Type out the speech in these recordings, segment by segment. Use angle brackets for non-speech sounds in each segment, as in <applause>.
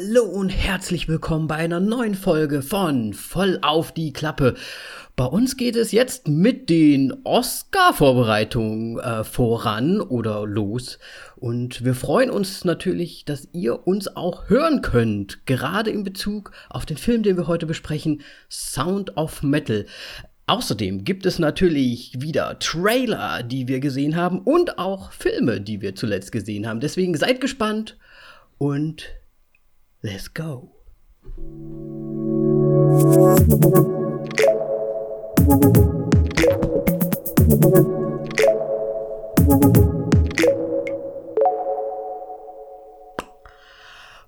Hallo und herzlich willkommen bei einer neuen Folge von Voll auf die Klappe. Bei uns geht es jetzt mit den Oscar-Vorbereitungen äh, voran oder los. Und wir freuen uns natürlich, dass ihr uns auch hören könnt, gerade in Bezug auf den Film, den wir heute besprechen, Sound of Metal. Außerdem gibt es natürlich wieder Trailer, die wir gesehen haben und auch Filme, die wir zuletzt gesehen haben. Deswegen seid gespannt und let's go.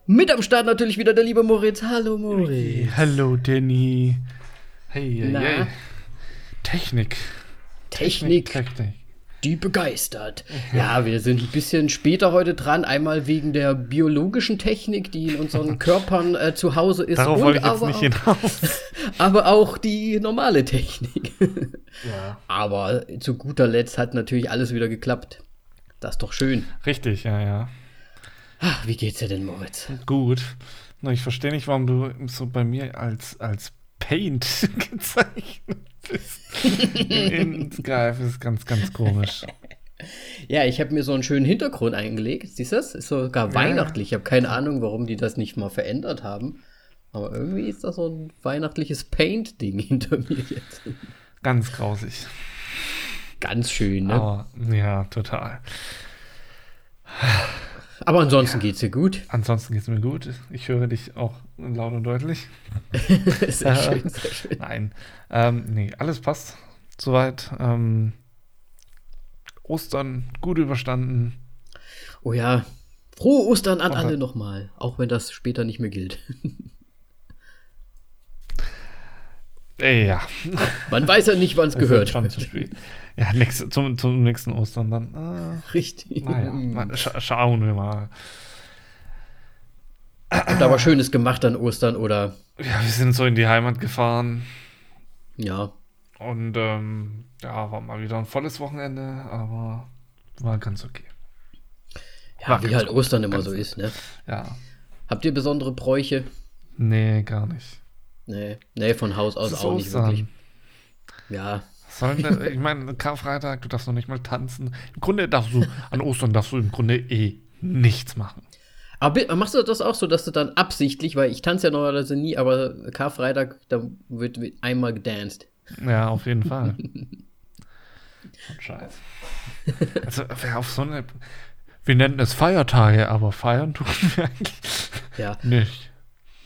Mit am Start natürlich wieder der liebe Moritz. Hallo Moritz. Hey, hallo Danny. Hey, hey, hey. Technik. Technik, Technik. Die begeistert. Ja, wir sind ein bisschen später heute dran. Einmal wegen der biologischen Technik, die in unseren <laughs> Körpern äh, zu Hause ist. Darauf wollte ich jetzt aber, nicht hinaus. <laughs> aber auch die normale Technik. <laughs> ja. aber zu guter Letzt hat natürlich alles wieder geklappt. Das ist doch schön. Richtig, ja, ja. Ach, wie geht's dir denn, Moritz? Gut. Ich verstehe nicht, warum du so bei mir als, als Paint <laughs> gezeichnet bist. In Skype ist ganz, ganz komisch. Ja, ich habe mir so einen schönen Hintergrund eingelegt. Siehst du das? Ist sogar Ja. weihnachtlich. Ich habe keine Ahnung, warum die das nicht mal verändert haben. Aber irgendwie ist das so ein weihnachtliches Paint-Ding hinter mir jetzt. Ganz grausig. Ganz schön, ne? Aber ja, total. Aber ansonsten geht's dir gut. Ansonsten geht es mir gut. Ich höre dich auch laut und deutlich. <laughs> sehr schön, sehr schön. Nein. Ähm, nee, alles passt. Soweit. Ähm, Ostern gut überstanden. Oh ja. Frohe Ostern an alle nochmal. Auch wenn das später nicht mehr gilt. <laughs> Äh, ja. Man weiß ja nicht, wann es <laughs> gehört. Schon zu spät. Ja, nächste, zum, zum nächsten Ostern dann. Ah, Richtig. naja, schauen wir mal. Habt aber Schönes gemacht an Ostern oder Ja, wir sind so in die Heimat gefahren ja. und ähm, ja, war mal wieder ein volles Wochenende, aber war ganz okay. Ja, War wie halt gut, Ostern immer ganz so ist, ne? Ja. Habt ihr besondere Bräuche? Nee, gar nicht. Nee, nee, von Haus aus auch nicht Ostern. wirklich. Ja, Was Soll denn, ich meine, Karfreitag, du darfst noch nicht mal tanzen. Im Grunde darfst du, an Ostern darfst du im Grunde eh nichts machen. Aber machst du das auch so, dass du dann absichtlich, weil ich tanze ja normalerweise nie, aber Karfreitag, da wird, wird einmal gedanced. Ja, auf jeden Fall. <laughs> So ein Scheiß. Also, wer auf so eine. Wir nennen es Feiertage, aber feiern tun wir eigentlich Ja, nicht.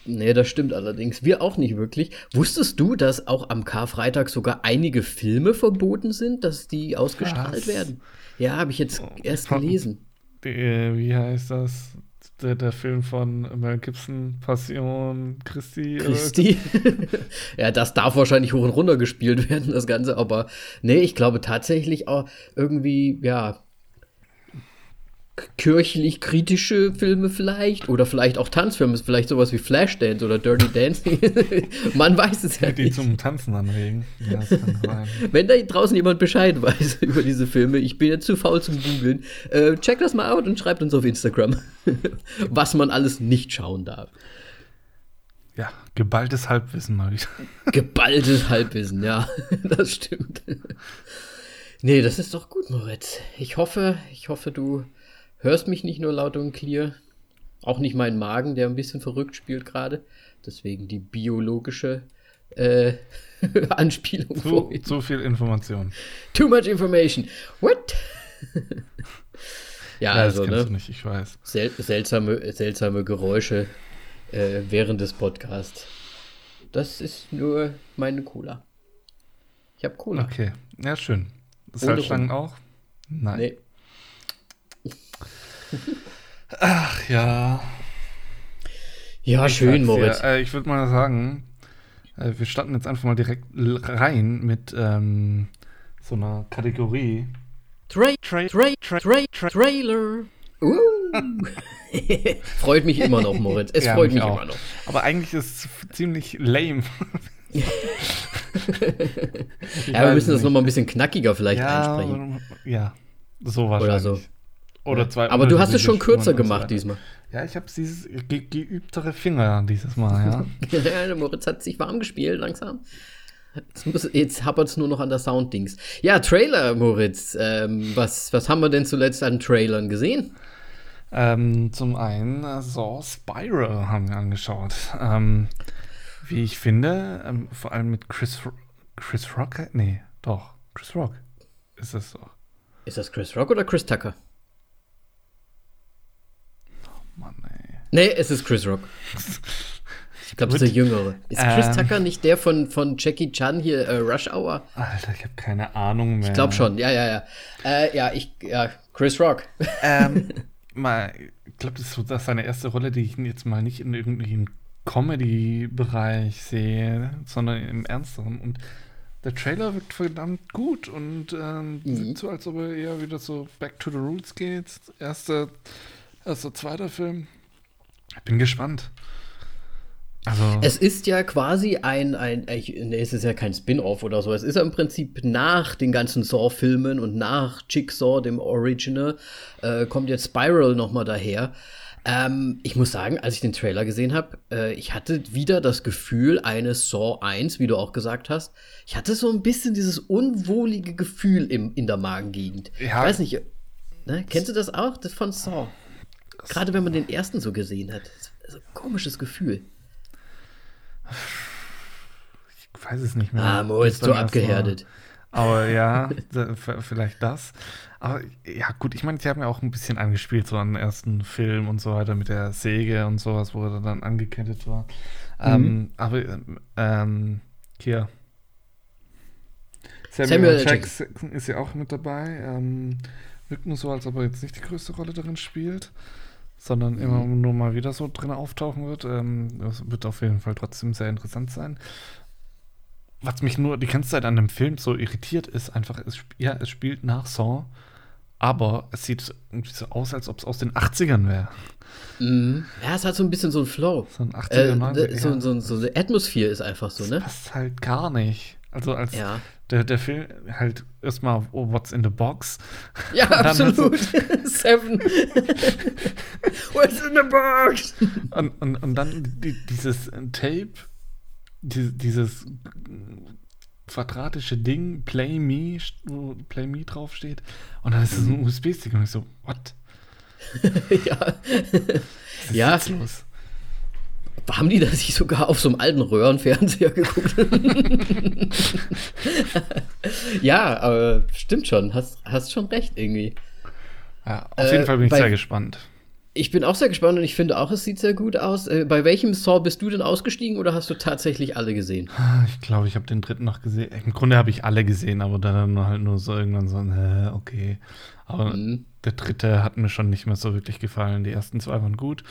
nee, das stimmt allerdings. Wir auch nicht wirklich. Wusstest du, dass auch am Karfreitag sogar einige Filme verboten sind, dass die ausgestrahlt Was? werden? Ja, habe ich jetzt erst Von- gelesen. <laughs> Äh, wie heißt das? Der, der Film von Mel Gibson, Passion Christi. oder- Christi. <laughs> ja, das darf wahrscheinlich hoch und runter gespielt werden, das Ganze, aber nee, ich glaube tatsächlich auch irgendwie, ja, kirchlich kritische Filme vielleicht oder vielleicht auch Tanzfilme, vielleicht sowas wie Flashdance oder Dirty Dancing. <laughs> Man weiß es ja Die nicht. zum Tanzen anregen. Ja. <laughs> Wenn da draußen jemand Bescheid weiß <laughs> über diese Filme, ich bin jetzt zu faul zum Googeln, äh, check das mal out und schreibt uns auf Instagram, was man alles nicht schauen darf. Ja, geballtes Halbwissen mal wieder. Geballtes Halbwissen, ja, das stimmt. Nee, das ist doch gut, Moritz. Ich hoffe, ich hoffe, du hörst mich nicht nur laut und clear. Auch nicht meinen Magen, der ein bisschen verrückt spielt gerade. Deswegen die biologische äh, <laughs> Anspielung Zu, zu viel Information. Too much information. What? <laughs> ja, Ja, also, das ne? du nicht, ich weiß. Sel seltsame, seltsame Geräusche äh, während des Podcasts. Das ist nur meine Cola. Ich habe Cola. Okay, ja, schön. Ohne Salzstangen auch? Nein. Nee. Ach ja. Ja, Ich schön. Moritz. Äh, ich würde mal sagen, äh, wir starten jetzt einfach mal direkt rein mit ähm, so einer Kategorie. Tra Tra Tra Tra Tra Trailer. Uh. <laughs> freut mich immer noch, Moritz. Es Ja, freut mich mich immer noch. Aber eigentlich ist es ziemlich lame. <laughs> Ja, wir müssen das nochmal ein bisschen knackiger vielleicht ja, einsprechen. ja, so wahrscheinlich. so. Oder zwei Aber du hast es schon kürzer Spuren so gemacht weiter. diesmal. Ja, ich habe dieses ge geübtere Finger dieses Mal, ja. <laughs> ja. Moritz hat sich warm gespielt langsam. Jetzt, muss, jetzt hapert es nur noch an der Sounddings. Ja, Trailer, Moritz. Ähm, was, was haben wir denn zuletzt an Trailern gesehen? Ähm, zum einen äh, Saw Spiral haben wir angeschaut. Ähm, wie ich finde, ähm, vor allem mit Chris, Chris Rock. Nee, doch, Chris Rock ist es doch. Ist das Chris Rock oder Chris Tucker? Mann, ey. Nee, es ist Chris Rock. Ich glaube, es ist der Jüngere. Ist Chris ähm, Tucker nicht der von, von Jackie Chan hier, äh, Rush Hour? Alter, ich habe keine Ahnung mehr. Ich glaube schon, ja, ja, ja. Äh, ja, ich, ja, Chris Rock. Ähm, <laughs> mal, ich glaube, das ist so das ist seine erste Rolle, die ich jetzt mal nicht in irgendeinem Comedy-Bereich sehe, sondern im Ernsteren. Und der Trailer wirkt verdammt gut und ähm, mhm. so, als ob er eher wieder so back to the roots geht. Erster, erster, zweiter Film. Ich bin gespannt. Also es ist ja quasi ein, ein, nee, es ist ja kein Spin-off oder so. Es ist ja im Prinzip nach den ganzen Saw-Filmen und nach Jigsaw, dem Original, äh, kommt jetzt Spiral nochmal daher. Ähm, ich muss sagen, als ich den Trailer gesehen habe, äh, ich hatte wieder das Gefühl eines Saw 1, wie du auch gesagt hast. Ich hatte so ein bisschen dieses unwohlige Gefühl im, in der Magengegend. Ja. Ich weiß nicht, ne? kennst du das auch, das von Saw? Gerade wenn man den ersten so gesehen hat. Ein komisches Gefühl. Ich weiß es nicht mehr. Ah, Mo ist so abgehärtet. Aber ja, <laughs> vielleicht das. Aber ja, gut, ich meine, sie haben ja auch ein bisschen angespielt, so an den ersten Film und so weiter mit der Säge und sowas, wo er dann angekettet war. Mhm. Ähm, aber ähm, hier. Samuel, Samuel Jackson ist ja auch mit dabei. Ähm, wirkt nur so, als ob er jetzt nicht die größte Rolle darin spielt sondern mhm. immer nur mal wieder so drin auftauchen wird. Ähm, das wird auf jeden Fall trotzdem sehr interessant sein. Was mich nur die ganze Zeit an dem Film so irritiert ist, einfach, es, ja, es spielt nach Saw, aber es sieht irgendwie so aus, als ob es aus den 80ern wäre. Mhm. Ja, es hat so ein bisschen so ein Flow. So ein 80er, äh, 90er. So, so, so, eine Atmosphäre ist einfach so, ne? Das passt halt gar nicht. Also als ja. der, der Film halt erstmal oh, What's in the Box. Ja, <laughs> absolut. <laughs> Seven. What's in the Box? Und, und, und dann die, dieses Tape, die, dieses quadratische Ding, Play Me, wo Play Me draufsteht. Und dann ist es ein USB-Stick und ich so, what? <laughs> ja. Was ist ja. Los? Haben die da sich sogar auf so einem alten Röhrenfernseher geguckt? <laughs> ja, aber stimmt schon. Hast, hast schon recht irgendwie. Ja, auf jeden äh, Fall bin ich bei, sehr gespannt. Ich bin auch sehr gespannt und ich finde auch, es sieht sehr gut aus. Äh, bei welchem Saw bist du denn ausgestiegen oder hast du tatsächlich alle gesehen? <laughs> Ich glaube, ich habe den dritten noch gesehen. Im Grunde habe ich alle gesehen, aber dann halt nur so irgendwann so, äh, okay. Aber mhm. der dritte hat mir schon nicht mehr so wirklich gefallen. Die ersten zwei waren gut.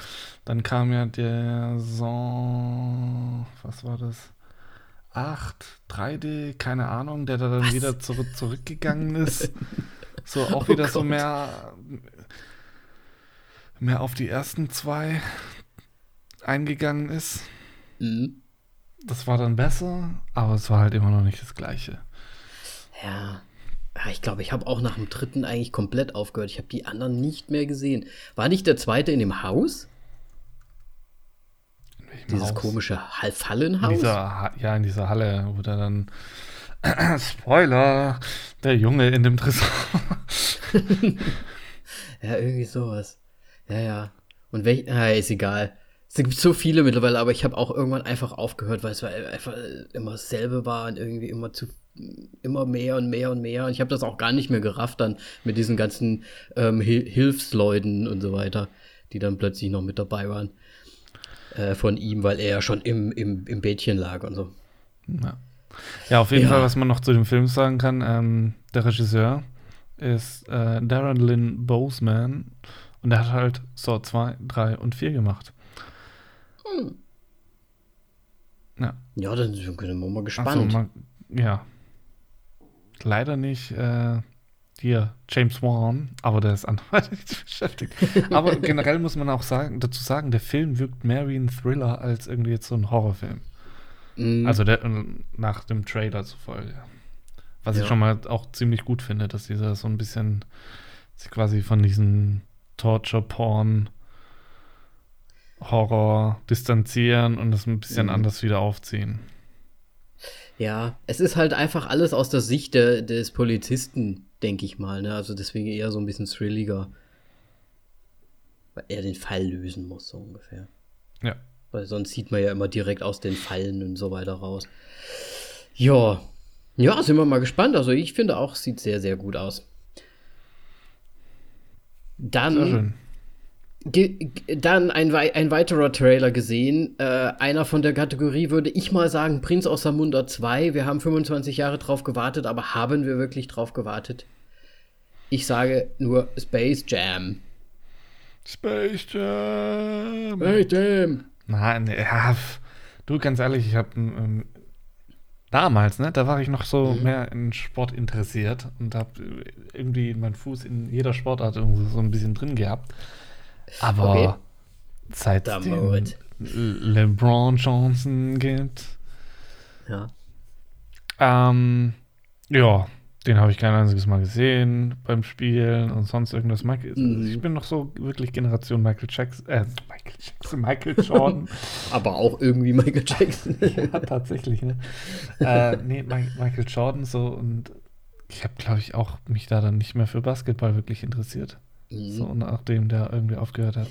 Dann kam ja der Song, was war das? 8, 3D, keine Ahnung, der da dann was? wieder zurück, zurückgegangen ist. <laughs> so auch oh wieder Gott. so mehr, mehr auf die ersten zwei eingegangen ist. Mhm. Das war dann besser, aber es war halt immer noch nicht das Gleiche. Ja, ich glaube, ich habe auch nach dem dritten eigentlich komplett aufgehört. Ich habe die anderen nicht mehr gesehen. War nicht der zweite in dem Haus? In Dieses Haus? komische Fallenhaus? In dieser, ja, in dieser Halle, wo der dann <clears throat> Spoiler, der Junge in dem Tresor. <laughs> ja, irgendwie sowas. Ja, ja. Und welch, na, ist egal. Es gibt so viele mittlerweile, aber ich habe auch irgendwann einfach aufgehört, weil es einfach immer dasselbe war und irgendwie immer zu immer mehr und mehr und mehr. Und ich habe das auch gar nicht mehr gerafft dann mit diesen ganzen ähm, Hil Hilfsleuten und so weiter, die dann plötzlich noch mit dabei waren äh, von ihm, weil er ja schon im, im, im Bettchen lag und so. Ja, ja auf jeden ja. Fall, was man noch zu dem Film sagen kann, ähm, der Regisseur ist äh, Darren Lynn Boseman und der hat halt Saw 2, 3 und 4 gemacht. Hm. Ja. Ja, dann sind wir mal gespannt. So, mal, ja, leider nicht äh, hier James Wan, aber der ist anderweitig <laughs> beschäftigt. Aber <laughs> generell muss man auch sagen, dazu sagen, der Film wirkt mehr wie ein Thriller als irgendwie jetzt so ein Horrorfilm. Mm. Also der, nach dem Trailer zufolge. Was ja. ich schon mal auch ziemlich gut finde, dass dieser so ein bisschen sich quasi von diesen Torture-Porn Horror distanzieren und das ein bisschen mhm. anders wieder aufziehen. Ja, es ist halt einfach alles aus der Sicht de, des Polizisten, denke ich mal. Ne? Also deswegen eher so ein bisschen thrilliger. Weil er den Fall lösen muss, so ungefähr. Ja. Weil sonst sieht man ja immer direkt aus den Fallen und so weiter raus. Ja. Ja, sind wir mal gespannt. Also ich finde auch, sieht sehr, sehr gut aus. Dann dann ein, ein weiterer Trailer gesehen. Äh, einer von der Kategorie würde ich mal sagen, Prinz aus Samunda 2. Wir haben 25 Jahre drauf gewartet, aber haben wir wirklich drauf gewartet? Ich sage nur Space Jam. Space Jam. Space Jam. Nein, ja, du ganz ehrlich, ich habe ähm, damals, ne, da war ich noch so mhm. mehr in Sport interessiert und habe irgendwie meinen Fuß in jeder Sportart so ein bisschen drin gehabt. Aber okay. seit LeBron Johnson gibt. Ja. Ähm, ja, den habe ich kein einziges Mal gesehen beim Spielen und sonst irgendwas. Michael, mhm. Ich bin noch so wirklich Generation Michael Jackson, äh, Michael Jackson, Michael Jordan. <laughs> Aber auch irgendwie Michael Jackson. <laughs> ja, tatsächlich, ne? äh, nee, Michael Jordan so und ich habe, glaube ich, auch mich da dann nicht mehr für Basketball wirklich interessiert. Mhm. So, nachdem der irgendwie aufgehört hat.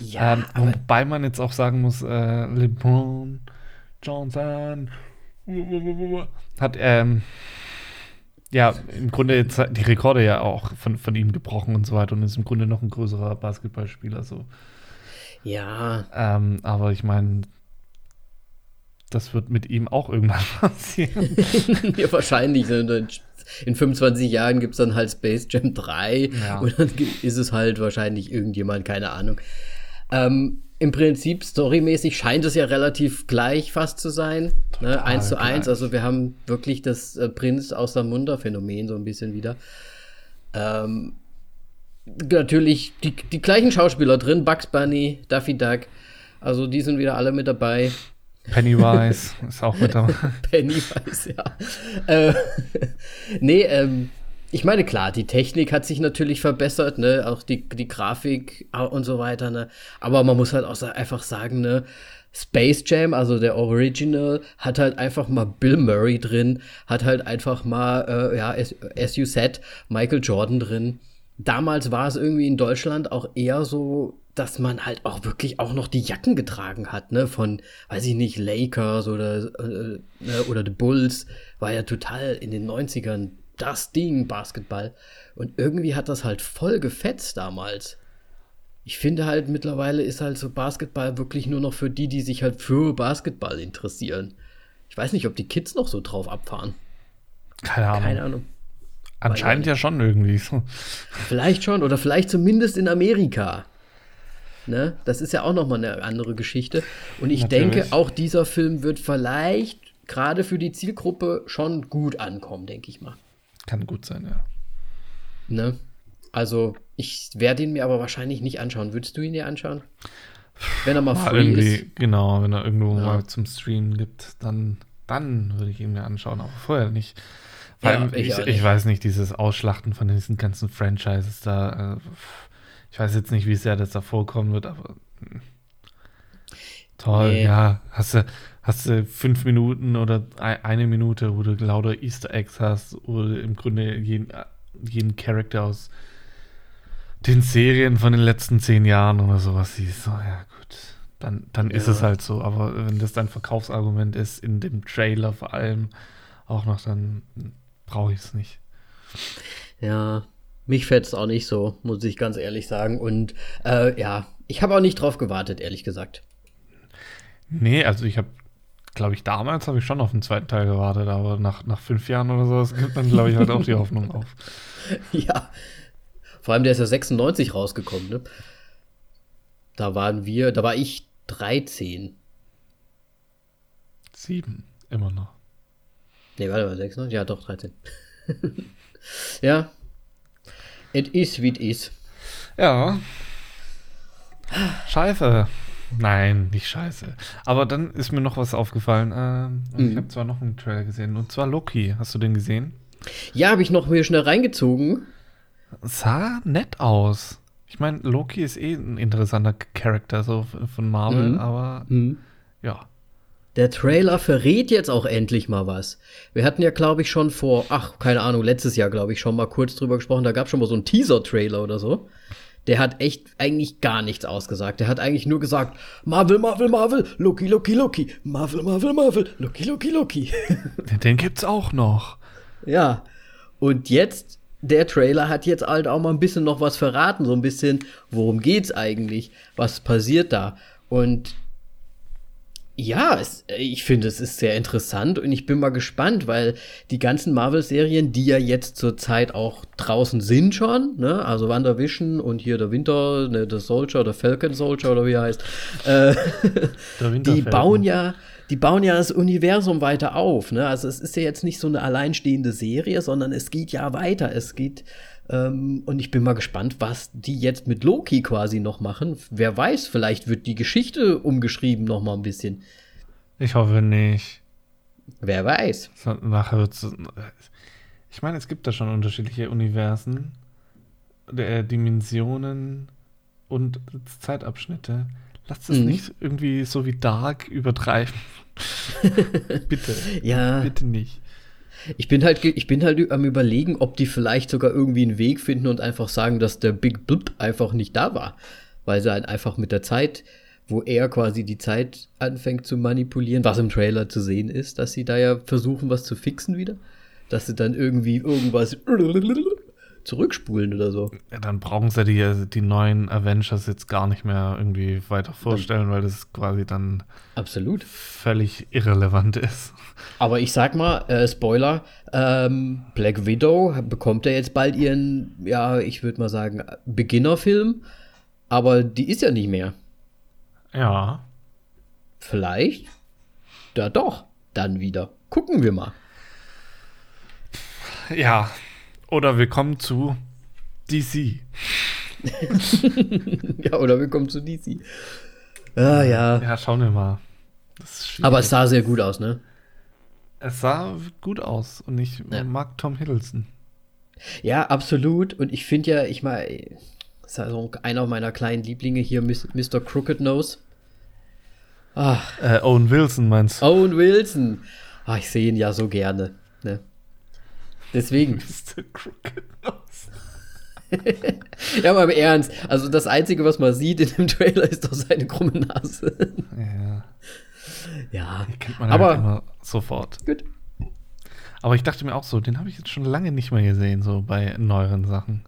Ja, ähm, wobei man jetzt auch sagen muss, äh, LeBron Johnson hat ähm, ja im Grunde jetzt die Rekorde ja auch von, von ihm gebrochen und so weiter und ist im Grunde noch ein größerer Basketballspieler. So. Ja. Ähm, aber ich meine, das wird mit ihm auch irgendwann <laughs> passieren. <laughs> ja, wahrscheinlich. Ne? In 25 Jahren gibt es dann halt Space Jam 3 ja. und dann ist es halt wahrscheinlich irgendjemand, keine Ahnung. Ähm, Im Prinzip, storymäßig scheint es ja relativ gleich fast zu sein. Ne? 1 zu 1. Also wir haben wirklich das äh, Prinz aus der Munder-Phänomen so ein bisschen wieder. Ähm, natürlich die, die gleichen Schauspieler drin, Bugs Bunny, Daffy Duck. Also die sind wieder alle mit dabei. Pennywise ist auch mit dabei. <laughs> Pennywise, ja. Äh, <laughs> nee, ähm, ich meine, klar, die Technik hat sich natürlich verbessert, ne, auch die, die Grafik und so weiter, ne. Aber man muss halt auch einfach sagen, ne, Space Jam, also der Original, hat halt einfach mal Bill Murray drin, hat halt einfach mal, äh, ja, as, as you said, Michael Jordan drin. Damals war es irgendwie in Deutschland auch eher so dass man halt auch wirklich auch noch die Jacken getragen hat, ne, von, weiß ich nicht, Lakers oder, äh, ne, oder The Bulls, war ja total in den 90ern das Ding, Basketball. Und irgendwie hat das halt voll gefetzt damals. Ich finde halt, mittlerweile ist halt so Basketball wirklich nur noch für die, die sich halt für Basketball interessieren. Ich weiß nicht, ob die Kids noch so drauf abfahren. Keine Ahnung. Keine Ahnung. Anscheinend ja schon irgendwie so. <laughs> Vielleicht schon, oder vielleicht zumindest in Amerika. Ne? Das ist ja auch nochmal eine andere Geschichte. Und ich Natürlich. denke, auch dieser Film wird vielleicht gerade für die Zielgruppe schon gut ankommen, denke ich mal. Kann gut sein, ja. Ne? Also, ich werde ihn mir aber wahrscheinlich nicht anschauen. Würdest du ihn dir anschauen? Wenn er mal ja, free ist. Genau, wenn er irgendwo ja. mal zum Streamen gibt, dann, dann würde ich ihn mir anschauen, aber vorher nicht. Vor allem, ja, ich, ich, ich, weiß nicht, dieses Ausschlachten von diesen ganzen Franchises da. Äh, ich weiß jetzt nicht, wie sehr das da vorkommen wird, aber hm. toll, nee. ja. Hast du, hast du fünf Minuten oder eine Minute, wo du lauter Easter Eggs hast oder im Grunde jeden, jeden Charakter aus den Serien von den letzten zehn Jahren oder sowas siehst. So, ja, gut. Dann, dann ja. ist es halt so. Aber wenn das dein Verkaufsargument ist, in dem Trailer vor allem auch noch, dann brauche ich es nicht. Ja, mich fetzt auch nicht so, muss ich ganz ehrlich sagen. Und äh, ja, ich habe auch nicht drauf gewartet, ehrlich gesagt. Nee, also ich habe, glaube ich, damals habe ich schon auf den zweiten Teil gewartet, aber nach, nach fünf Jahren oder so gibt dann, glaube ich, halt auch die Hoffnung <laughs> auf. Ja, vor allem der ist ja 96 rausgekommen, ne? Da waren wir, da war ich 13. Sieben, immer noch. Nee, warte mal, 96? Ja, doch, 13. <laughs> ja, It is wie it is. Ja. Scheiße. Nein, nicht scheiße. Aber dann ist mir noch was aufgefallen. Ähm, mhm. Ich habe zwar noch einen Trailer gesehen, und zwar Loki. Hast du den gesehen? Ja, habe ich noch mir schnell reingezogen. Sah nett aus. Ich meine, Loki ist eh ein interessanter Charakter so von Marvel, Mhm. aber Mhm. ja. Der Trailer verrät jetzt auch endlich mal was. Wir hatten ja, glaube ich, schon vor, ach, keine Ahnung, letztes Jahr, glaube ich, schon mal kurz drüber gesprochen. Da gab es schon mal so einen Teaser-Trailer oder so. Der hat echt eigentlich gar nichts ausgesagt. Der hat eigentlich nur gesagt, Marvel, Marvel, Marvel, Loki, Loki, Loki, Marvel, Marvel, Marvel, Loki, Loki, Loki. <laughs> Den gibt's auch noch. ja. Und jetzt, der Trailer hat jetzt halt auch mal ein bisschen noch was verraten, so ein bisschen, worum geht's eigentlich? Was passiert da? Und ja, es, ich finde, es ist sehr interessant und ich bin mal gespannt, weil die ganzen Marvel-Serien, die ja jetzt zurzeit auch draußen sind schon, ne, also WandaVision und hier der Winter, ne, der Soldier oder Falcon Soldier oder wie er heißt, äh, Der <laughs> die bauen ja, die bauen ja das Universum weiter auf, ne, also es ist ja jetzt nicht so eine alleinstehende Serie, sondern es geht ja weiter, es geht, ähm, und ich bin mal gespannt, was die jetzt mit Loki quasi noch machen. Wer weiß, vielleicht wird die Geschichte umgeschrieben noch mal ein bisschen. Ich hoffe nicht. Wer weiß. Nachher wird's. Ich meine, es gibt da schon unterschiedliche Universen, äh, Dimensionen und Zeitabschnitte. Lasst es Mhm. nicht irgendwie so wie Dark übertreiben. <laughs> bitte. Ja. Bitte nicht. Ich bin halt, ich bin halt am überlegen, ob die vielleicht sogar irgendwie einen Weg finden und einfach sagen, dass der Big Blip einfach nicht da war. Weil sie halt einfach mit der Zeit, wo er quasi die Zeit anfängt zu manipulieren, was im Trailer zu sehen ist, dass sie da ja versuchen, was zu fixen wieder. Dass sie dann irgendwie irgendwas zurückspulen oder so. Ja, dann brauchen sie die, die neuen Avengers jetzt gar nicht mehr irgendwie weiter vorstellen, weil das quasi dann Absolut. völlig irrelevant ist. Aber ich sag mal, äh, Spoiler, ähm, Black Widow bekommt ja jetzt bald ihren, ja, ich würde mal sagen, Beginnerfilm. Aber die ist ja nicht mehr. Ja. Vielleicht? Da doch, dann wieder. Gucken wir mal. Ja. Oder wir kommen zu DC. <laughs> ja, oder wir kommen zu DC. Ah, ja. Ja, schauen wir mal. Aber es sah sehr gut aus, ne? Es sah gut aus und ich Ja. mag Tom Hiddleston. Ja, absolut. Und ich finde ja, ich mal, das ist also einer meiner kleinen Lieblinge hier, Mr. Crooked Nose. Ah, Äh, Owen Wilson meinst du? Owen Wilson. Ah, ich sehe ihn ja so gerne. Ne? Deswegen. <laughs> Mr. Crooked Nose. <laughs> Ja, aber im Ernst. Also das Einzige, was man sieht in dem Trailer, ist doch seine krumme Nase. Ja, ja. die kennt man Aber- halt immer sofort. Gut. Aber ich dachte mir auch so, den habe ich jetzt schon lange nicht mehr gesehen, so bei neueren Sachen.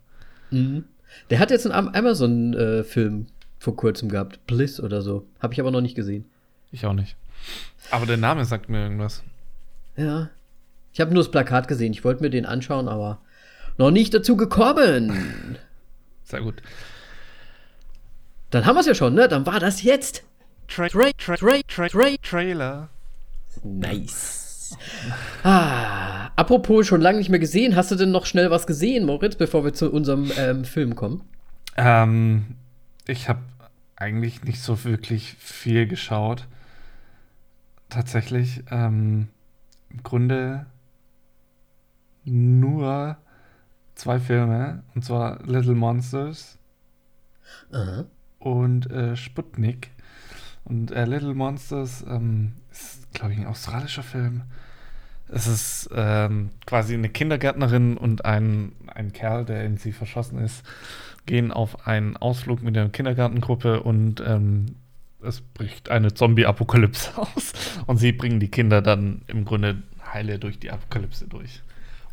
Mhm. Der hat jetzt einen Am- Amazon-Film vor kurzem gehabt. Bliss oder so. Habe ich aber noch nicht gesehen. Ich auch nicht. Aber der Name sagt mir irgendwas. Ja. Ich habe nur das Plakat gesehen. Ich wollte mir den anschauen, aber noch nicht dazu gekommen. Sehr gut. Dann haben wir es ja schon, ne? Dann war das jetzt. Tra Tra tra tra tra tra Trailer. Nice. Ah, apropos schon lange nicht mehr gesehen. Hast du denn noch schnell was gesehen, Moritz, bevor wir zu unserem ähm, Film kommen? Ähm, ich habe eigentlich nicht so wirklich viel geschaut. Tatsächlich. Ähm, Im Grunde nur zwei Filme. Und zwar Little Monsters Aha. und äh, Sputnik. Und äh, Little Monsters ähm, ist, glaube ich, ein australischer Film. Es ist ähm, quasi eine Kindergärtnerin und ein, ein Kerl, der in sie verschossen ist, gehen auf einen Ausflug mit der Kindergartengruppe und ähm, es bricht eine Zombie-Apokalypse <laughs> aus. Und sie bringen die Kinder dann im Grunde heile durch die Apokalypse durch.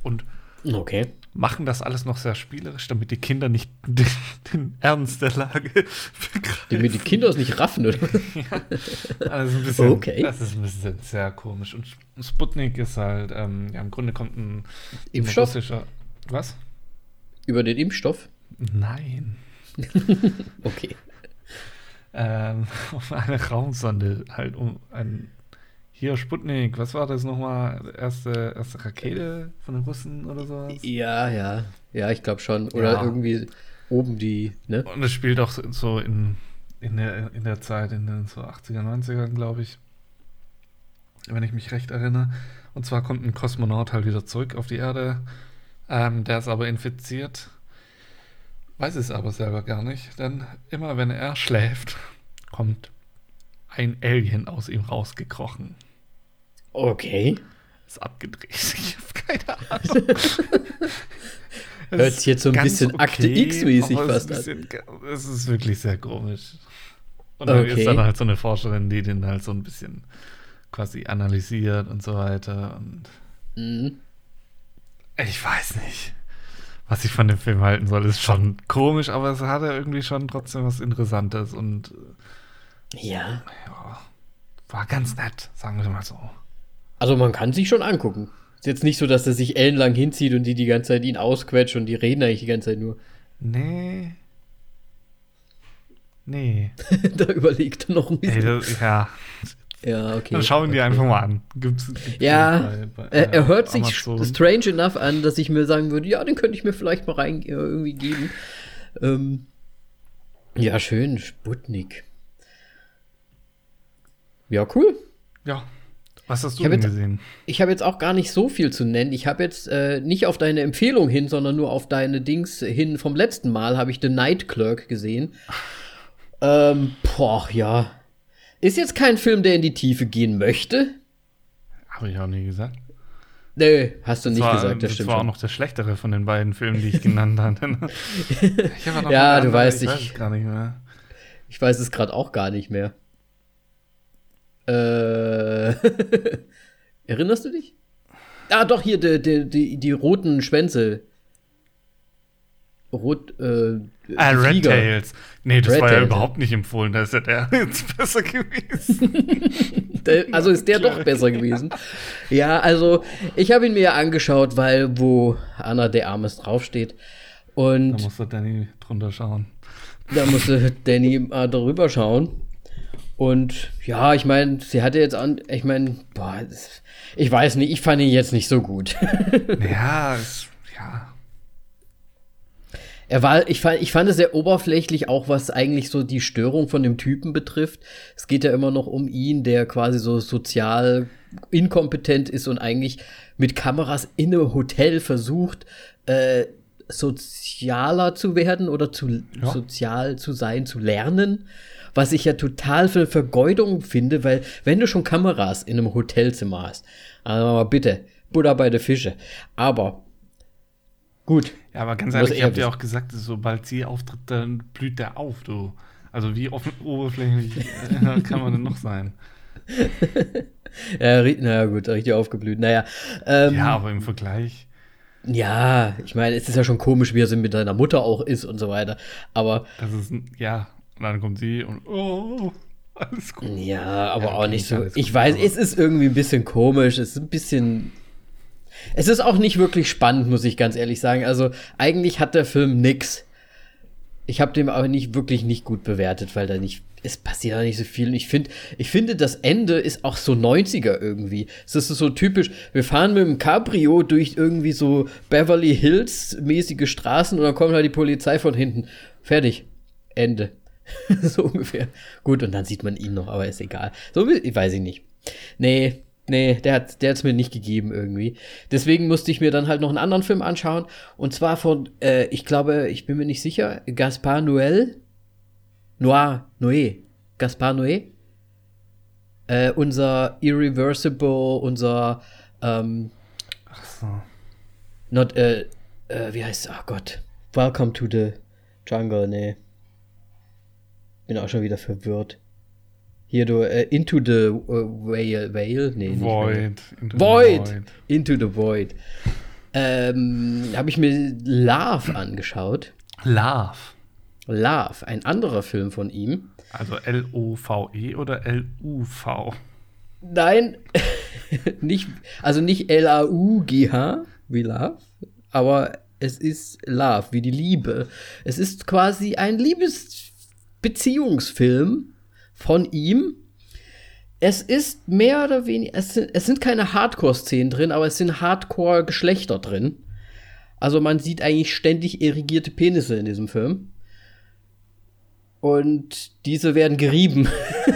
Und Okay. machen das alles noch sehr spielerisch, damit die Kinder nicht <laughs> den, den Ernst der Lage begreifen. Damit die Kinder es nicht raffen, oder? <laughs> Also ein bisschen, Okay. Das ist ein bisschen sehr komisch. Und Sputnik ist halt, ähm, ja, im Grunde kommt ein, ein Impfstoff? russischer. Was? Über den Impfstoff? Nein. <laughs> Okay. Ähm, auf eine Raumsonde, halt um ein. Hier, Sputnik, was war das nochmal? Erste, erste Rakete von den Russen oder sowas? Ja, ja. Ja, ich glaube schon. Oder Ja. irgendwie oben die, ne? Und es spielt auch so in, in, der, in der Zeit, in den so 80er, 90ern, glaube ich. Wenn ich mich recht erinnere. Und zwar kommt ein Kosmonaut halt wieder zurück auf die Erde. Ähm, der ist aber infiziert. weiß es aber selber gar nicht, denn immer wenn er schläft, kommt ein Alien aus ihm rausgekrochen. Okay. Ist abgedreht. <laughs> Ich habe keine Ahnung. <laughs> Hört sich jetzt so ein bisschen okay, Akte X-mäßig fast an. Es ist wirklich sehr komisch. Und dann okay. ist dann halt so eine Forscherin, die den halt so ein bisschen quasi analysiert und so weiter. Und mhm. ich weiß nicht, was ich von dem Film halten soll. Ist schon komisch, aber es hatte irgendwie schon trotzdem was Interessantes und ja. ja war ganz nett, sagen wir mal so. Also man kann sich schon angucken. Ist jetzt nicht so, dass er sich ellenlang hinzieht und die die ganze Zeit ihn ausquetscht und die reden eigentlich die ganze Zeit nur. <laughs> Nee. Nee. da überlegt er noch ein bisschen. Ey, das, ja. Ja, okay. Dann schauen wir okay. einfach mal an. Gibt's, gibt's ja, bei, bei, er, er hört sich strange enough an, dass ich mir sagen würde, ja, den könnte ich mir vielleicht mal rein äh, irgendwie geben. Ähm, ja, schön, Sputnik. Ja, cool. Ja, was hast du denn jetzt, gesehen? Ich habe jetzt auch gar nicht so viel zu nennen. Ich habe jetzt äh, nicht auf deine Empfehlung hin, sondern nur auf deine Dings hin vom letzten Mal habe ich The Night Clerk gesehen. Ähm, boah, ja. Ist jetzt kein Film, der in die Tiefe gehen möchte. Habe ich auch nie gesagt. Nee, hast du nicht war, gesagt, das, das stimmt. Das war schon. auch noch der schlechtere von den beiden Filmen, die ich genannt habe. <laughs> ich ja, du weißt, ich weiß es gar nicht mehr. Ich weiß es gerade auch gar nicht mehr. Äh, <laughs> erinnerst du dich? Ah, doch, hier, die, die, die, die roten Schwänze. Rot, äh, ah, Red Tails. Nee, das Red war ja überhaupt nicht empfohlen. Da ist ja der <laughs> jetzt besser gewesen. <laughs> also ist der doch besser gewesen. Ja, also ich habe ihn mir ja angeschaut, weil wo Anna de Armes draufsteht. Und da musste Danny drunter schauen. Da musste Danny mal drüber schauen. Und ja, ich meine, sie hatte jetzt an, ich meine, ich weiß nicht, ich fand ihn jetzt nicht so gut. <laughs> ja, es, ja. Er war, ich fand, ich fand es sehr oberflächlich, auch was eigentlich so die Störung von dem Typen betrifft. Es geht ja immer noch um ihn, der quasi so sozial inkompetent ist und eigentlich mit Kameras in einem Hotel versucht, äh, sozialer zu werden oder zu ja. sozial zu sein, zu lernen was ich ja total für Vergeudung finde, weil wenn du schon Kameras in einem Hotelzimmer hast, also bitte, Buddha bei der Fische. Aber gut. Ja, aber ganz ehrlich, ich habe dir auch gesagt, sobald sie auftritt, dann blüht der auf, du. Also wie oberflächlich äh, <laughs> kann man denn noch sein? <laughs> ja, naja, gut, richtig aufgeblüht. Naja. Ähm, ja, aber im Vergleich. Ja, ich meine, es ist ja schon komisch, wie er mit seiner Mutter auch ist und so weiter. Aber. Das ist, ja, und dann kommt sie und oh, alles gut. Ja, aber ja, auch nicht so. Ich weiß, es ist irgendwie ein bisschen komisch. Es ist ein bisschen. Es ist auch nicht wirklich spannend, muss ich ganz ehrlich sagen. Also, eigentlich hat der Film nix. Ich habe den aber nicht wirklich nicht gut bewertet, weil da nicht. Es passiert da nicht so viel. Und ich finde, ich finde, das Ende ist auch so 90er irgendwie. Es ist so typisch. Wir fahren mit dem Cabrio durch irgendwie so Beverly Hills mäßige Straßen und dann kommt halt die Polizei von hinten. Fertig. Ende. <laughs> so ungefähr. Gut, und dann sieht man ihn noch, aber ist egal. So, ich weiß ich nicht. Nee, nee, der hat der hat's mir nicht gegeben irgendwie. Deswegen musste ich mir dann halt noch einen anderen Film anschauen. Und zwar von, äh, ich glaube, ich bin mir nicht sicher, Gaspar Noel. Noir, Noé. Gaspar Noé. Äh, unser Irreversible, unser, ähm, Ach so. Not, äh, äh, wie heißt, ach oh Gott. Welcome to the Jungle, nee. Bin auch schon wieder verwirrt. Hier du äh, Into the uh, Whale, Whale? Nee, Void. Into Void. Void. Into the Void. Ähm, habe ich mir Love angeschaut. Love. Love, ein anderer Film von ihm. Also L-O-V-E oder L-U-V? Nein, <laughs> nicht, also nicht L-A-U-G-H wie Love, aber es ist Love, wie die Liebe. Es ist quasi ein Liebes Beziehungsfilm von ihm. Es ist mehr oder weniger, es sind, es sind keine Hardcore-Szenen drin, aber es sind Hardcore-Geschlechter drin. Also man sieht eigentlich ständig erigierte Penisse in diesem Film. Und diese werden gerieben.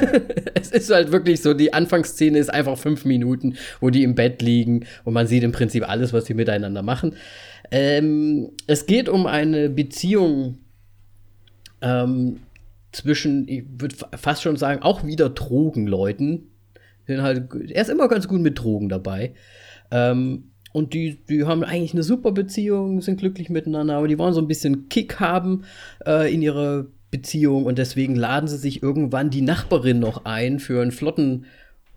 <laughs> es ist halt wirklich so, die Anfangsszene ist einfach fünf Minuten, wo die im Bett liegen und man sieht im Prinzip alles, was sie miteinander machen. Ähm, es geht um eine Beziehung ähm, zwischen, ich würde fast schon sagen, auch wieder Drogenleuten. Halt, er ist immer ganz gut mit Drogen dabei. Ähm, und die, die haben eigentlich eine super Beziehung, sind glücklich miteinander, aber die wollen so ein bisschen Kick haben äh, in ihrer Beziehung und deswegen laden sie sich irgendwann die Nachbarin noch ein für einen flotten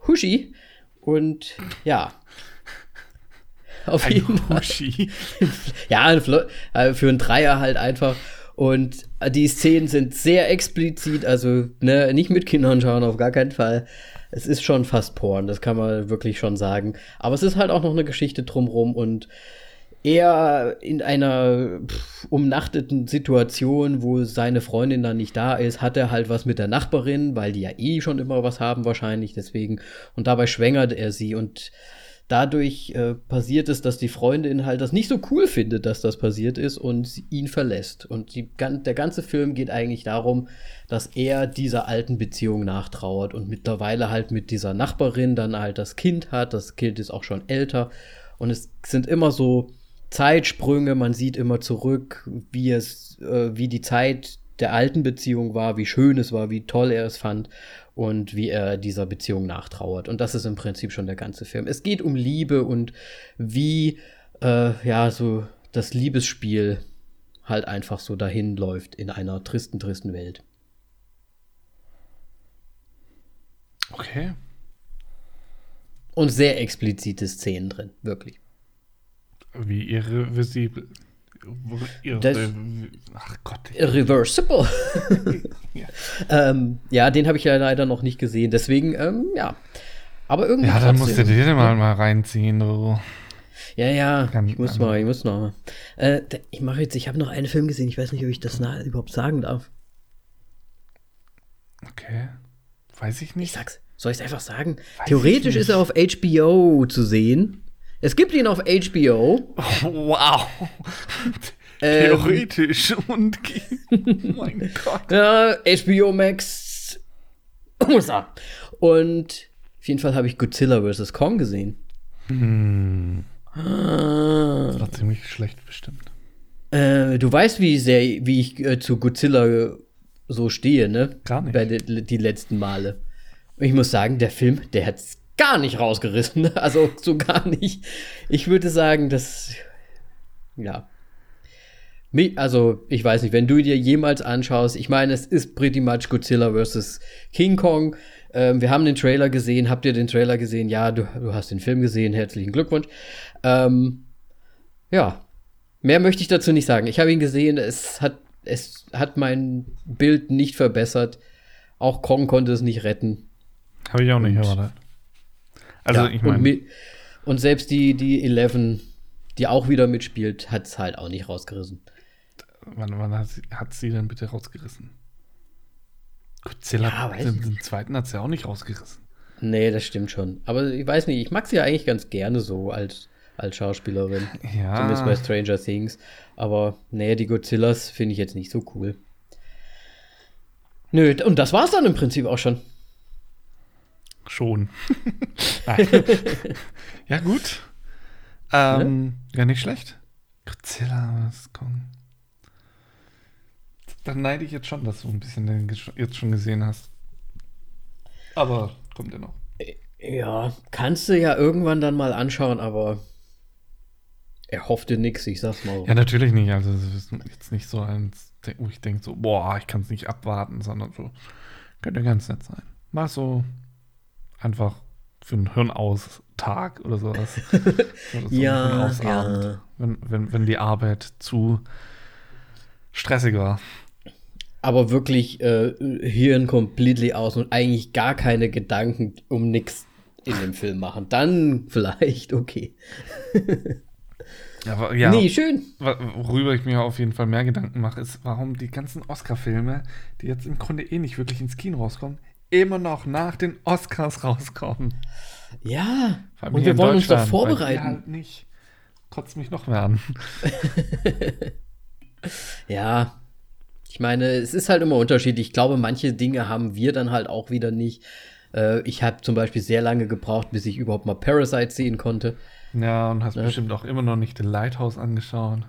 Huschi. Und ja. Auf ein jeden Huschi. Fall. <laughs> ja, äh, für einen Dreier halt einfach. Und die Szenen sind sehr explizit, also ne, nicht mit Kindern schauen, auf gar keinen Fall es ist schon fast Porn, das kann man wirklich schon sagen. Aber es ist halt auch noch eine Geschichte drumrum und er in einer pff, umnachteten Situation, wo seine Freundin dann nicht da ist, hat er halt was mit der Nachbarin, weil die ja eh schon immer was haben wahrscheinlich, deswegen. Und dabei schwängert er sie und dadurch äh, passiert es, dass die Freundin halt das nicht so cool findet, dass das passiert ist und ihn verlässt. Und die, der ganze Film geht eigentlich darum, dass er dieser alten Beziehung nachtrauert und mittlerweile halt mit dieser Nachbarin dann halt das Kind hat. Das Kind ist auch schon älter und es sind immer so Zeitsprünge. Man sieht immer zurück, wie es, äh, wie die Zeit der alten Beziehung war, wie schön es war, wie toll er es fand und wie er dieser Beziehung nachtrauert. Und das ist im Prinzip schon der ganze Film. Es geht um Liebe und wie, äh, ja, so das Liebesspiel halt einfach so dahin läuft in einer tristen, tristen Welt. Okay. Und sehr explizite Szenen drin, wirklich. Wie irreversibel. Das, ach Gott. Reversible. <laughs> ja. ähm, ja, den habe ich ja leider noch nicht gesehen. Deswegen, ähm, ja. Aber irgendwie. Ja, dann musst du dir mal, mal reinziehen, du. Ja, ja, Kann, ich muss mal, ich muss noch. Äh, ich mache jetzt, ich habe noch einen Film gesehen, ich weiß nicht, ob ich das überhaupt sagen darf. Okay. Weiß ich nicht. Ich sag's. Soll ich es einfach sagen? Weiß Theoretisch ist er auf HBO zu sehen. Es gibt ihn auf HBO. <laughs> wow. <laughs> Ähm, Theoretisch und <laughs> mein Gott. Ja, HBO Max. Und auf jeden Fall habe ich Godzilla vs. Kong gesehen. Hm. Das war ziemlich schlecht bestimmt. Äh, du weißt, wie sehr, wie ich äh, zu Godzilla so stehe, ne? Gar nicht. Bei de, die letzten Male. Und ich muss sagen, der Film, der hat's gar nicht rausgerissen. <laughs> Also so gar nicht. Ich würde sagen, dass. Ja. Also, ich weiß nicht, wenn du dir jemals anschaust, ich meine, es ist pretty much Godzilla vs. King Kong. Ähm, wir haben den Trailer gesehen. Habt ihr den Trailer gesehen? Ja, du, du hast den Film gesehen. Herzlichen Glückwunsch. Ähm, ja, mehr möchte ich dazu nicht sagen. Ich habe ihn gesehen. Es hat, es hat mein Bild nicht verbessert. Auch Kong konnte es nicht retten. Habe ich auch nicht erwartet. Also ja, ich meine. Und, und, selbst die, die Eleven, die auch wieder mitspielt, hat es halt auch nicht rausgerissen. Wann, wann hat, sie, hat, sie, denn bitte rausgerissen? Godzilla, ja, den, den, zweiten hat sie auch nicht rausgerissen. Nee, das stimmt schon. Aber ich weiß nicht, ich mag sie ja eigentlich ganz gerne so als, als Schauspielerin. Ja. Zumindest bei Stranger Things. Aber nee, die Godzillas finde ich jetzt nicht so cool. Nö, und das war's dann im Prinzip auch schon. Schon. <laughs> <laughs> ja, gut. Ähm, ne? Ja, nicht schlecht. Godzilla, was kommt? Dann neide ich jetzt schon, dass du ein bisschen den jetzt schon gesehen hast. Aber kommt ja noch. Ja, kannst du ja irgendwann dann mal anschauen, aber er hoffte nix, ich sag's mal. Ja, natürlich nicht. Also, es ist jetzt nicht so eins, wo ich denke, so, boah, ich kann es nicht abwarten, sondern so, könnte ganz nett sein. Mal so einfach für einen Hirnaustag oder sowas. <laughs> oder so ja, ja. Wenn, wenn, wenn die Arbeit zu stressig war. Aber wirklich äh, Hirn completely aus und eigentlich gar keine Gedanken um nichts in dem Film machen. Dann vielleicht, okay. Aber, ja, nee, schön. Worüber ich mir auf jeden Fall mehr Gedanken mache, ist, warum die ganzen Oscar-Filme, die jetzt im Grunde eh nicht wirklich ins Kino rauskommen, immer noch nach den Oscars rauskommen. Ja, und wir wollen uns doch vorbereiten. Weil halt nicht kotzt mich noch mehr an. <laughs> ja, ich meine, es ist halt immer unterschiedlich. Ich glaube, manche Dinge haben wir dann halt auch wieder nicht. Äh, ich habe zum Beispiel sehr lange gebraucht, bis ich überhaupt mal Parasite sehen konnte. Ja, und hast ja. bestimmt auch immer noch nicht The Lighthouse angeschaut.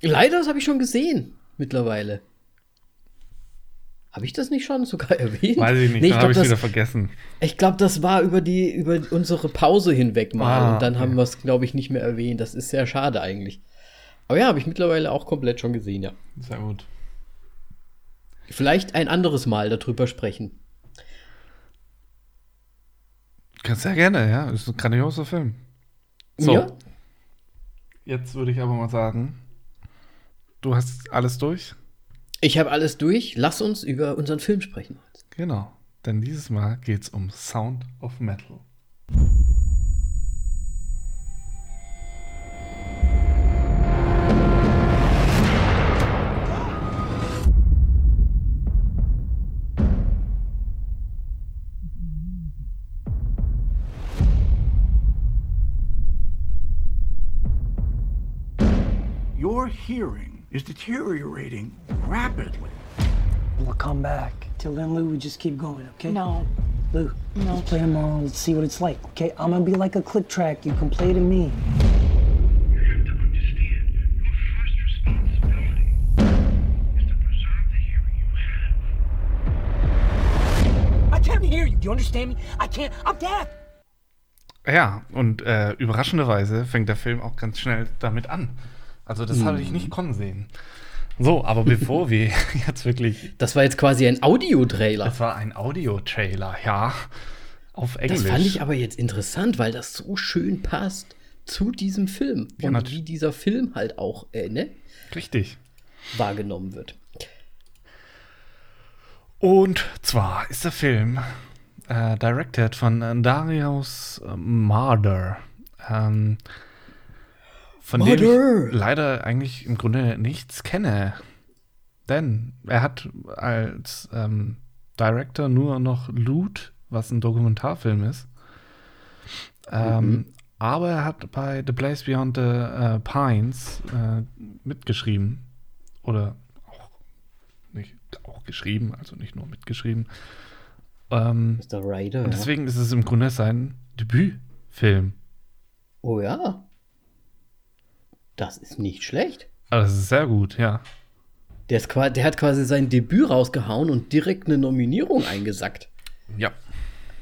Lighthouse habe ich schon gesehen, mittlerweile. Habe ich das nicht schon sogar <laughs> erwähnt? Weiß ich nicht, nee, ich habe ich wieder vergessen. Ich glaube, das war über die über unsere Pause hinweg mal Ah, und dann okay. haben wir es, glaube ich, nicht mehr erwähnt. Das ist sehr schade eigentlich. Aber ja, habe ich mittlerweile auch komplett schon gesehen, ja. Sehr gut. Vielleicht ein anderes Mal darüber sprechen. Ganz sehr gerne, ja. Ist ein grandioser Film. So, Ja? jetzt würde ich aber mal sagen, du hast alles durch? Ich habe alles durch. Lass uns über unseren Film sprechen. Genau. Denn dieses Mal geht es um Sound of Metal. Your hearing is deteriorating rapidly. We'll come back. Till then, Lou, we just keep going, okay? No. Lou, let's play them all. Let's see what it's like, okay? I'm gonna be like a click track. You can play to me. You have to understand, your first responsibility is to preserve the hearing you have. I can't hear you. Do you understand me? I can't. I'm deaf. Ja, und äh, überraschenderweise fängt der Film auch ganz schnell damit an. Also das hatte ich nicht kommen sehen. So, aber bevor <laughs> wir <laughs> jetzt wirklich. Das war jetzt quasi ein Audiotrailer. Das war ein Audio-Trailer, ja. Auf Englisch. Das fand ich aber jetzt interessant, weil das so schön passt zu diesem Film. Ja, und natürlich. wie dieser Film halt auch äh, ne, Richtig. wahrgenommen wird. Und zwar ist der Film äh, directed von äh, Darius äh, Marder. Ähm, von dem Marder. ich leider eigentlich im Grunde nichts kenne. Denn er hat als ähm, Director nur noch Loot, was ein Dokumentarfilm ist. Ähm, Aber er hat bei The Place Beyond the äh, Pines äh, mitgeschrieben. Oder auch nicht auch geschrieben, also nicht nur mitgeschrieben. Ähm, Mr. Ryder. und Ja. deswegen ist es im Grunde sein Debütfilm. Oh ja. Das ist nicht schlecht. Also das ist sehr gut, ja. Der, ist, der hat quasi sein Debüt rausgehauen und direkt eine Nominierung eingesackt. Ja.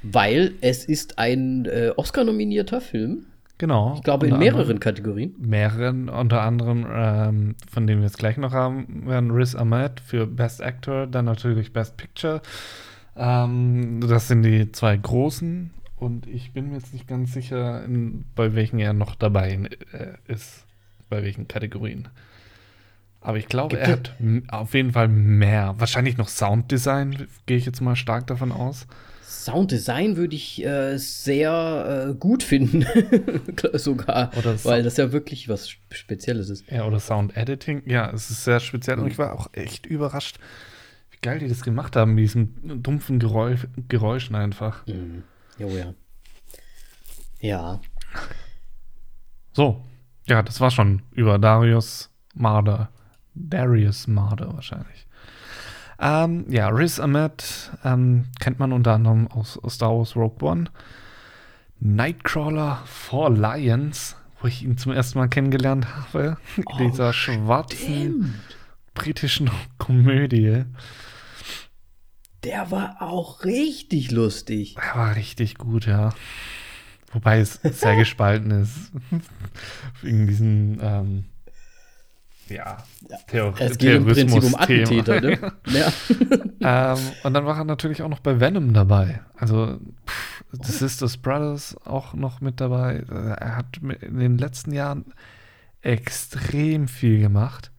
Weil es ist ein äh, Oscar-nominierter Film. Genau. Ich glaube in mehreren anderem- Kategorien. Mehreren, unter anderem, ähm, von denen wir jetzt gleich noch haben, werden Riz Ahmed für Best Actor, dann natürlich Best Picture. Ähm, das sind die zwei großen. Und ich bin mir jetzt nicht ganz sicher, in, bei welchen er noch dabei äh, ist. Bei welchen Kategorien. Aber ich glaube, Gibt er hat auf jeden Fall mehr. Wahrscheinlich noch Sounddesign, gehe ich jetzt mal stark davon aus. Sounddesign würde ich äh, sehr äh, gut finden. <laughs> Sogar. Oder so- weil das ja wirklich was Spezielles ist. Ja, oder Sound Editing. Ja, es ist sehr speziell. Und ich war auch echt überrascht, wie geil die das gemacht haben, mit diesen dumpfen Geräusch, Geräuschen einfach. Mhm. Jo, ja. Ja. So, ja, das war schon über Darius Marder. Darius Marder wahrscheinlich. Ähm, ja, Riz Ahmed ähm, kennt man unter anderem aus, aus Star Wars Rogue One. Nightcrawler for Lions, wo ich ihn zum ersten Mal kennengelernt habe. In <laughs> Oh, dieser schwarzen britischen Komödie. Der war auch richtig lustig. Er war richtig gut, ja. Wobei es sehr <laughs> gespalten ist. <laughs> Wegen diesen, ähm, ja, Theor Es geht im Prinzip um. Attentäter, ne? <laughs> ja. ähm, und dann war er natürlich auch noch bei Venom dabei. Also pff, The Sisters Brothers auch noch mit dabei. Er hat in den letzten Jahren extrem viel gemacht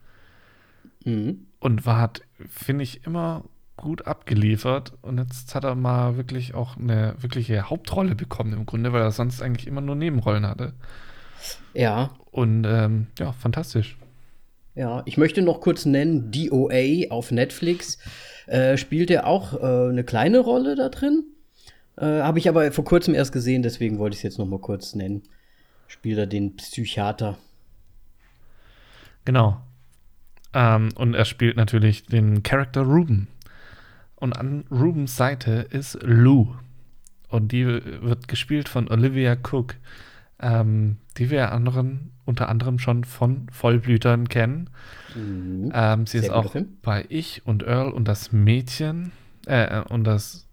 Mhm. und war hat, finde ich, immer gut abgeliefert. Und jetzt hat er mal wirklich auch eine wirkliche Hauptrolle bekommen im Grunde, weil er sonst eigentlich immer nur Nebenrollen hatte. Ja, Und ähm, ja, fantastisch. ja. Ich möchte noch kurz nennen, DOA auf Netflix. Äh, spielt er auch äh, eine kleine Rolle da drin? Äh, Habe ich aber vor kurzem erst gesehen, deswegen wollte ich es jetzt noch mal kurz nennen. Spielt er den Psychiater. Genau. Ähm, und er spielt natürlich den Charakter Ruben. Und an Rubens Seite ist Lou. Und die wird gespielt von Olivia Cook. ähm, die wir anderen, unter anderem schon von Vollblütern kennen. Ähm, sie Sehr ist auch Film. bei Ich und Earl und das Mädchen, äh, äh, und das,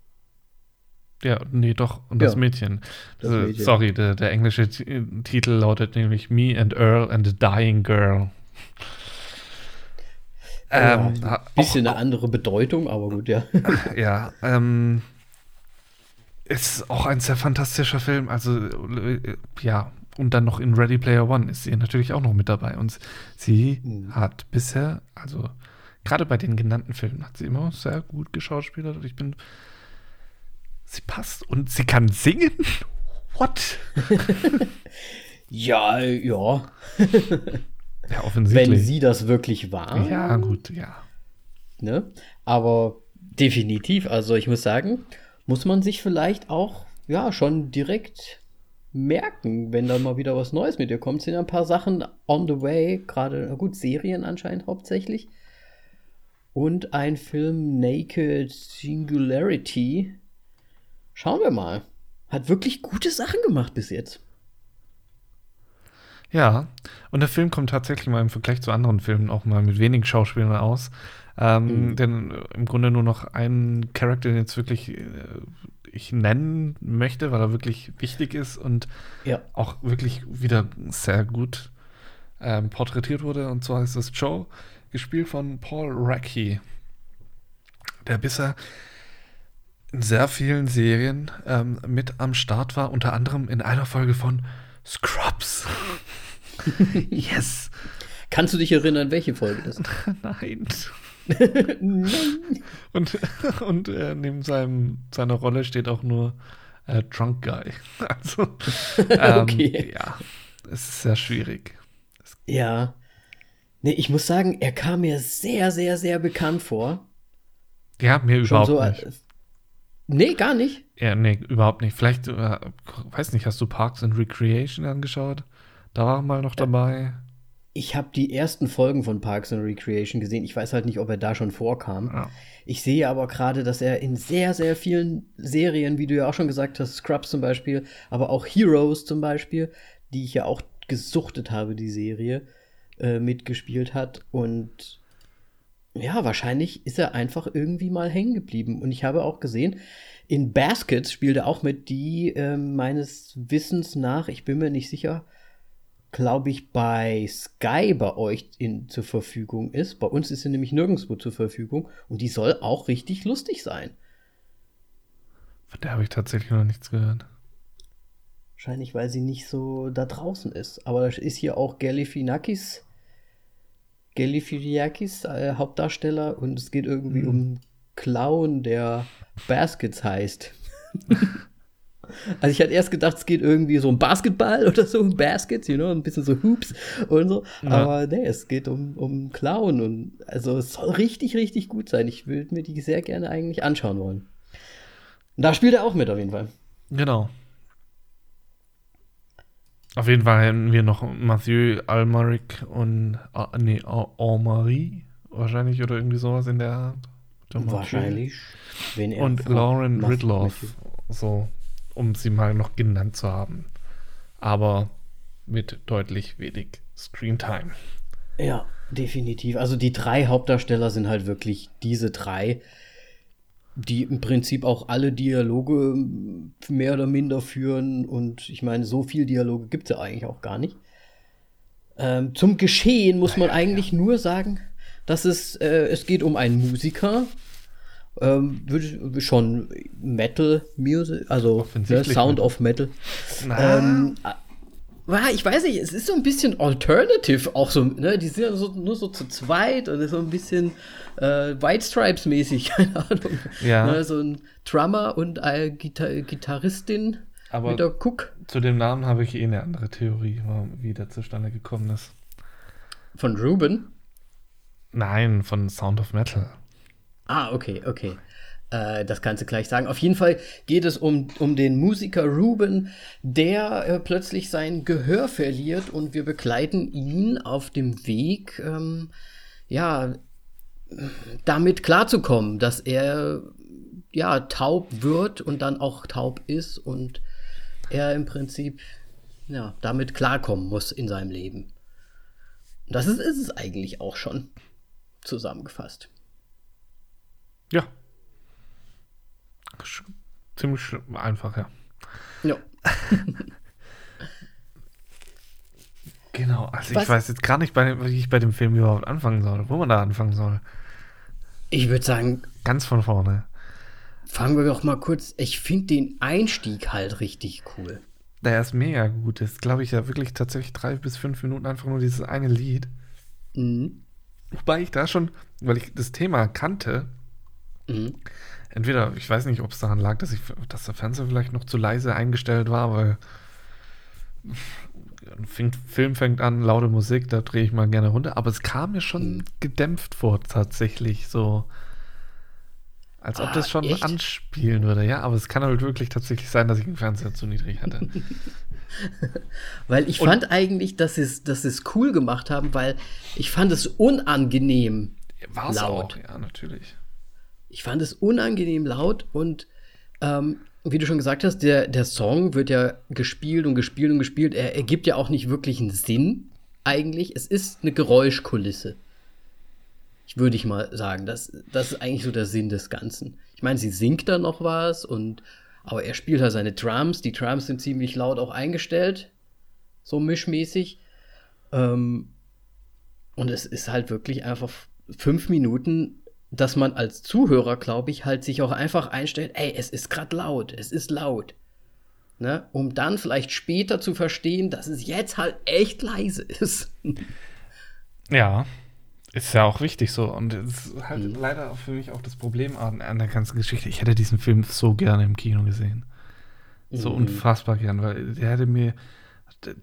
ja, nee, doch, und das Ja, Mädchen. das Äh, Mädchen. Sorry, der, der englische Titel lautet nämlich Me and Earl and a Dying Girl. Ähm, ja, ein bisschen eine andere Bedeutung, aber gut, ja. <laughs> Ja, ähm, ist auch ein sehr fantastischer Film. Also, äh, ja, und dann noch in Ready Player One ist sie natürlich auch noch mit dabei. Und sie hat bisher, also gerade bei den genannten Filmen, hat sie immer sehr gut geschauspielert. Und ich bin, sie passt und sie kann singen. <laughs> What? <laughs> ja, ja. Ja, offensichtlich. Wenn sie das wirklich war. ja, gut, ja. Ne? Aber definitiv, also ich muss sagen, muss man sich vielleicht auch ja schon direkt merken, wenn dann mal wieder was Neues mit ihr kommt. Sind ja ein paar Sachen on the way, gerade, na gut, Serien anscheinend hauptsächlich. Und ein Film Naked Singularity. Schauen wir mal. Hat wirklich gute Sachen gemacht bis jetzt. Ja, und der Film kommt tatsächlich mal im Vergleich zu anderen Filmen auch mal mit wenigen Schauspielern aus. Ähm, Denn äh, im Grunde nur noch einen Charakter, den jetzt wirklich äh, ich nennen möchte, weil er wirklich wichtig ist und Ja. auch wirklich wieder sehr gut ähm, porträtiert wurde. Und zwar ist es Joe, gespielt von Paul Racky, der bisher in sehr vielen Serien ähm, mit am Start war, unter anderem in einer Folge von Scrubs. <laughs> yes! Kannst du dich erinnern, welche Folge das ist? <laughs> Nein. <laughs> Und, und äh, neben seinem, seiner Rolle steht auch nur äh, Drunk Guy. Also, ähm, Okay. ja, es ist sehr schwierig. Ja. Nee, ich muss sagen, er kam mir sehr, sehr, sehr bekannt vor. Ja, mir überhaupt so. nicht. Äh, Nee, gar nicht. Ja, nee, überhaupt nicht. Vielleicht, äh, weiß nicht, hast du Parks and Recreation angeschaut? Da war er mal noch dabei. Ich habe die ersten Folgen von Parks and Recreation gesehen. Ich weiß halt nicht, ob er da schon vorkam. Ja. Ich sehe aber gerade, dass er in sehr, sehr vielen Serien, wie du ja auch schon gesagt hast, Scrubs zum Beispiel, aber auch Heroes zum Beispiel, die ich ja auch gesuchtet habe, die Serie, äh, mitgespielt hat. Und ja, wahrscheinlich ist er einfach irgendwie mal hängen geblieben. Und ich habe auch gesehen, in Baskets spielt er auch mit, die äh, meines Wissens nach, ich bin mir nicht sicher, glaube ich, bei Sky bei euch in, zur Verfügung ist. Bei uns ist sie nämlich nirgendwo zur Verfügung. Und die soll auch richtig lustig sein. Von der habe ich tatsächlich noch nichts gehört. Wahrscheinlich, weil sie nicht so da draußen ist. Aber da ist hier auch Galifianakis, Galifianakis, äh, Hauptdarsteller. Und es geht irgendwie um einen Clown, der Baskets heißt. <laughs> also ich hatte erst gedacht, es geht irgendwie so um Basketball oder so, um Baskets, you know, ein bisschen so Hoops und so. Aber nee, es geht um, um Clown. Und also es soll richtig, richtig gut sein. Ich würde mir die sehr gerne eigentlich anschauen wollen. Und da spielt er auch mit auf jeden Fall. Genau. Auf jeden Fall hätten wir noch Mathieu Almaric und ah, nee, Almarie wahrscheinlich oder irgendwie sowas in der Art. Wahrscheinlich. Und Lauren Ridloff, so, um sie mal noch genannt zu haben. Aber mit deutlich wenig Screentime. Ja, definitiv. Also die drei Hauptdarsteller sind halt wirklich diese drei, die im Prinzip auch alle Dialoge m, mehr oder minder führen. Und ich meine, so viel Dialoge gibt es ja eigentlich auch gar nicht. Ähm, zum Geschehen muss man eigentlich nur sagen, dass es, äh, es geht um einen Musiker. Ähm, schon Metal Music, also ne, Sound of Metal. Ähm, ja, ich weiß nicht, es ist so ein bisschen alternative auch so, ne? Die sind ja so, nur so zu zweit und so ein bisschen äh, White Stripes mäßig, <laughs> keine Ahnung. Ja. Ne, so ein Drummer und eine Gitar Gitarristin Aber- mit der Cook zu dem Namen habe ich eh eine andere Theorie, wie der zustande gekommen ist. von Ruben. Nein, von Sound of Metal. Ah, okay, okay. Äh, das kannst du gleich sagen. Auf jeden Fall geht es um, um den Musiker Ruben, der äh, plötzlich sein Gehör verliert und wir begleiten ihn auf dem Weg, ähm, ja, damit klarzukommen, dass er ja taub wird und dann auch taub ist und er im Prinzip ja, damit klarkommen muss in seinem Leben. Das ist, ist es eigentlich auch schon zusammengefasst. Ja. Ziemlich einfach, ja. Ja. <laughs> Genau, also Was- ich weiß jetzt gar nicht, bei, wie ich bei dem Film überhaupt anfangen soll, wo man da anfangen soll. Ich würde sagen, Ganz von vorne. fangen wir doch mal kurz. Ich finde den Einstieg halt richtig cool. Der ist mega gut. Das glaube ich, ja wirklich tatsächlich drei bis fünf Minuten einfach nur dieses eine Lied. Mhm. Wobei ich da schon, weil ich das Thema kannte, Mhm. Entweder, ich weiß nicht, ob es daran lag, dass, ich, dass der Fernseher vielleicht noch zu leise eingestellt war, weil ein Film fängt an, laute Musik, da drehe ich mal gerne runter. Aber es kam mir schon Mhm. gedämpft vor, tatsächlich so. Als ob Ah, das schon echt? anspielen würde, ja. Aber es kann halt wirklich tatsächlich sein, dass ich den Fernseher zu niedrig hatte. <laughs> Weil ich Und- fand eigentlich, dass sie es dass es cool gemacht haben, weil ich fand es unangenehm. War es auch, ja, natürlich. Ich fand es unangenehm laut und ähm, wie du schon gesagt hast, der, der Song wird ja gespielt und gespielt und gespielt. Er ergibt ja auch nicht wirklich einen Sinn eigentlich. Es ist eine Geräuschkulisse. Ich würde ich mal sagen, das, das ist eigentlich so der Sinn des Ganzen. Ich meine, sie singt da noch was und aber er spielt halt seine Drums. Die Drums sind ziemlich laut auch eingestellt, so mischmäßig. Ähm, und es ist halt wirklich einfach fünf Minuten, dass man als Zuhörer, glaube ich, halt sich auch einfach einstellt, ey, es ist gerade laut, es ist laut. Ne? Um dann vielleicht später zu verstehen, dass es jetzt halt echt leise ist. <laughs> Ja, ist ja auch wichtig so. Und es ist halt Mhm. leider für mich auch das Problem an, der ganzen Geschichte. Ich hätte diesen Film so gerne im Kino gesehen. So Mhm. unfassbar gern, weil der hätte mir,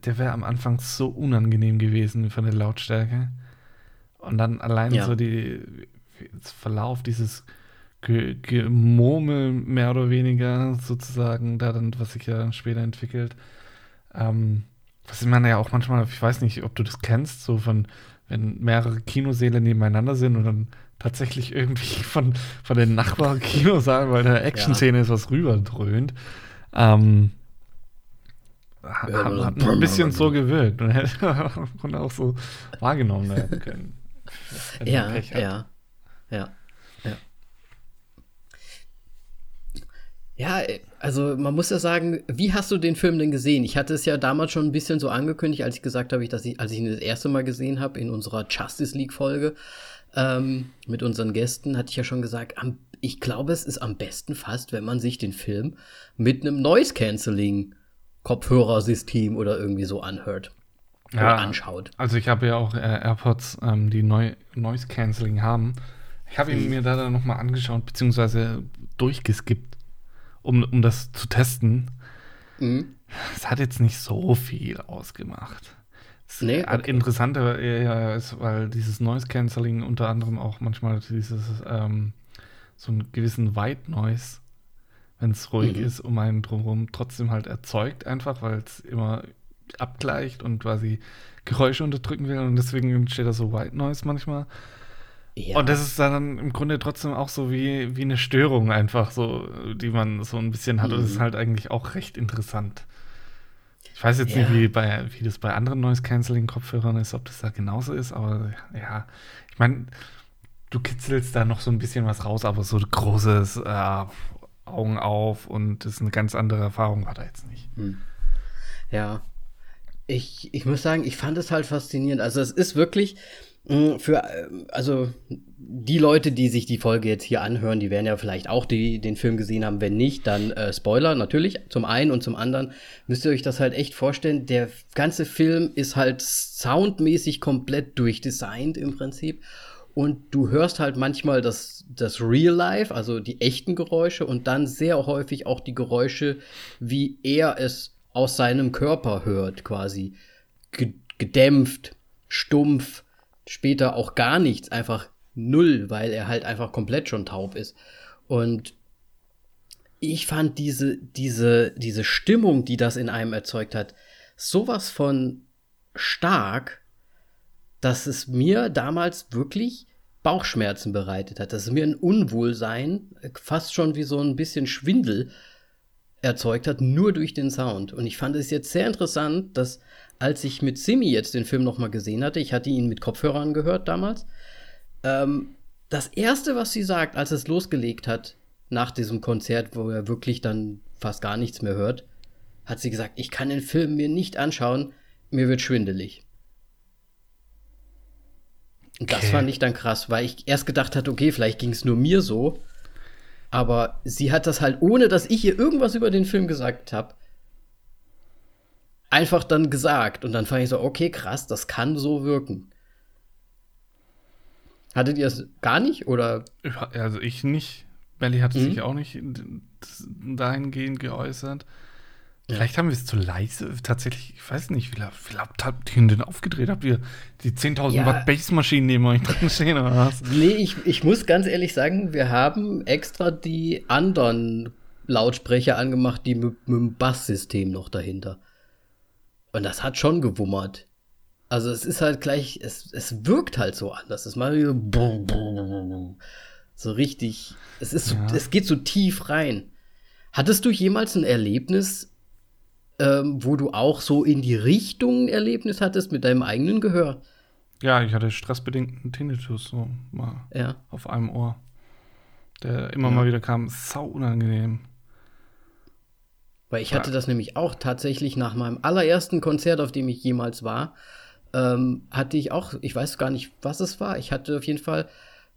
der- wäre am Anfang so unangenehm gewesen von der Lautstärke. Und dann allein Ja. so die Verlauf dieses Ge- Gemurmel mehr oder weniger sozusagen, da dann, was sich ja dann später entwickelt. Ähm, was man ja auch manchmal, ich weiß nicht, ob du das kennst, so von, wenn mehrere Kinosäle nebeneinander sind und dann tatsächlich irgendwie <laughs> von, von den Nachbar-Kinosaal, weil da Action-Szene ist, was rüberdröhnt. Ähm, hat, Ja, hat, ein bisschen so gewirkt und <laughs> hätte auch so wahrgenommen werden können. Ja, ja, ja, ja. Ja, also man muss ja sagen, wie hast du den Film denn gesehen? Ich hatte es ja damals schon ein bisschen so angekündigt, als ich gesagt habe, dass ich, als ich ihn das erste Mal gesehen habe in unserer Justice League Folge ähm, mit unseren Gästen, hatte ich ja schon gesagt, am, ich glaube, es ist am besten fast, wenn man sich den Film mit einem Noise Cancelling Kopfhörersystem oder irgendwie so anhört oder anschaut. Also ich habe ja auch äh, AirPods, ähm, die neu, Noise Cancelling haben. Ich habe ihn mir da dann nochmal angeschaut, beziehungsweise durchgeskippt, um, um das zu testen. Mhm. Es hat jetzt nicht so viel ausgemacht. Das Nee, okay. Interessanter eher ist, weil dieses Noise Cancelling unter anderem auch manchmal dieses ähm, so einen gewissen White Noise, wenn es ruhig Mhm. ist, um einen drumherum trotzdem halt erzeugt, einfach weil es immer abgleicht und quasi Geräusche unterdrücken will und deswegen entsteht da so White Noise manchmal. Ja. Und das ist dann im Grunde trotzdem auch so wie, wie eine Störung einfach so, die man so ein bisschen hat. Und das ist Mhm. halt eigentlich auch recht interessant. Ich weiß jetzt Ja. nicht, wie, bei, wie das bei anderen Noise-Canceling-Kopfhörern ist, ob das da genauso ist, aber ja, ich meine, du kitzelst da noch so ein bisschen was raus, aber so großes äh, Augen auf und das ist eine ganz andere Erfahrung war da jetzt nicht. Ja. Ich, ich muss sagen, ich fand es halt faszinierend. Also es ist wirklich für, äh, also die Leute, die sich die Folge jetzt hier anhören, die werden ja vielleicht auch die, den Film gesehen haben. Wenn nicht, dann äh, Spoiler natürlich zum einen und zum anderen müsst ihr euch das halt echt vorstellen. Der ganze Film ist halt soundmäßig komplett durchdesignt im Prinzip. Und du hörst halt manchmal das, das Real Life, also die echten Geräusche und dann sehr häufig auch die Geräusche, wie er es aus seinem Körper hört, quasi. Ge gedämpft, stumpf, später auch gar nichts, einfach null, weil er halt einfach komplett schon taub ist. Und ich fand diese, diese, diese Stimmung, die das in einem erzeugt hat, sowas von stark, dass es mir damals wirklich Bauchschmerzen bereitet hat, dass es mir ein Unwohlsein, fast schon wie so ein bisschen Schwindel erzeugt hat, nur durch den Sound. Und ich fand es jetzt sehr interessant, dass als ich mit Simi jetzt den Film nochmal gesehen hatte, ich hatte ihn mit Kopfhörern gehört damals, ähm, das erste, was sie sagt, als es losgelegt hat, nach diesem Konzert, wo er wirklich dann fast gar nichts mehr hört, hat sie gesagt, ich kann den Film mir nicht anschauen, mir wird schwindelig. Und das Okay. fand ich dann krass, weil ich erst gedacht hatte, okay, vielleicht ging es nur mir so. Aber sie hat das halt, ohne dass ich ihr irgendwas über den Film gesagt habe, einfach dann gesagt. Und dann fand ich so, okay, krass, das kann so wirken. Hattet ihr es gar nicht? Oder? Ja, Also ich nicht. Belly hatte Mhm. sich auch nicht dahingehend geäußert. Vielleicht haben wir es zu leise. Tatsächlich, ich weiß nicht, wie laut habt ihr denn aufgedreht? Habt ihr die 10.000 Ja. Watt Bassmaschinen neben euch drin stehen oder was? Nee, ich, ich muss ganz ehrlich sagen, wir haben extra die anderen Lautsprecher angemacht, die mit, mit dem Basssystem noch dahinter. Und das hat schon gewummert. Also es ist halt gleich, es, es wirkt halt so anders. Es macht so, so richtig, es ist, Ja. es geht so tief rein. Hattest du jemals ein Erlebnis, ähm, wo du auch so in die Richtung ein Erlebnis hattest mit deinem eigenen Gehör? Ja, ich hatte stressbedingten Tinnitus so mal Ja. auf einem Ohr. Der immer Ja. mal wieder kam, sau unangenehm. Weil ich hatte das nämlich auch tatsächlich nach meinem allerersten Konzert, auf dem ich jemals war, ähm, hatte ich auch, ich weiß gar nicht, was es war. Ich hatte auf jeden Fall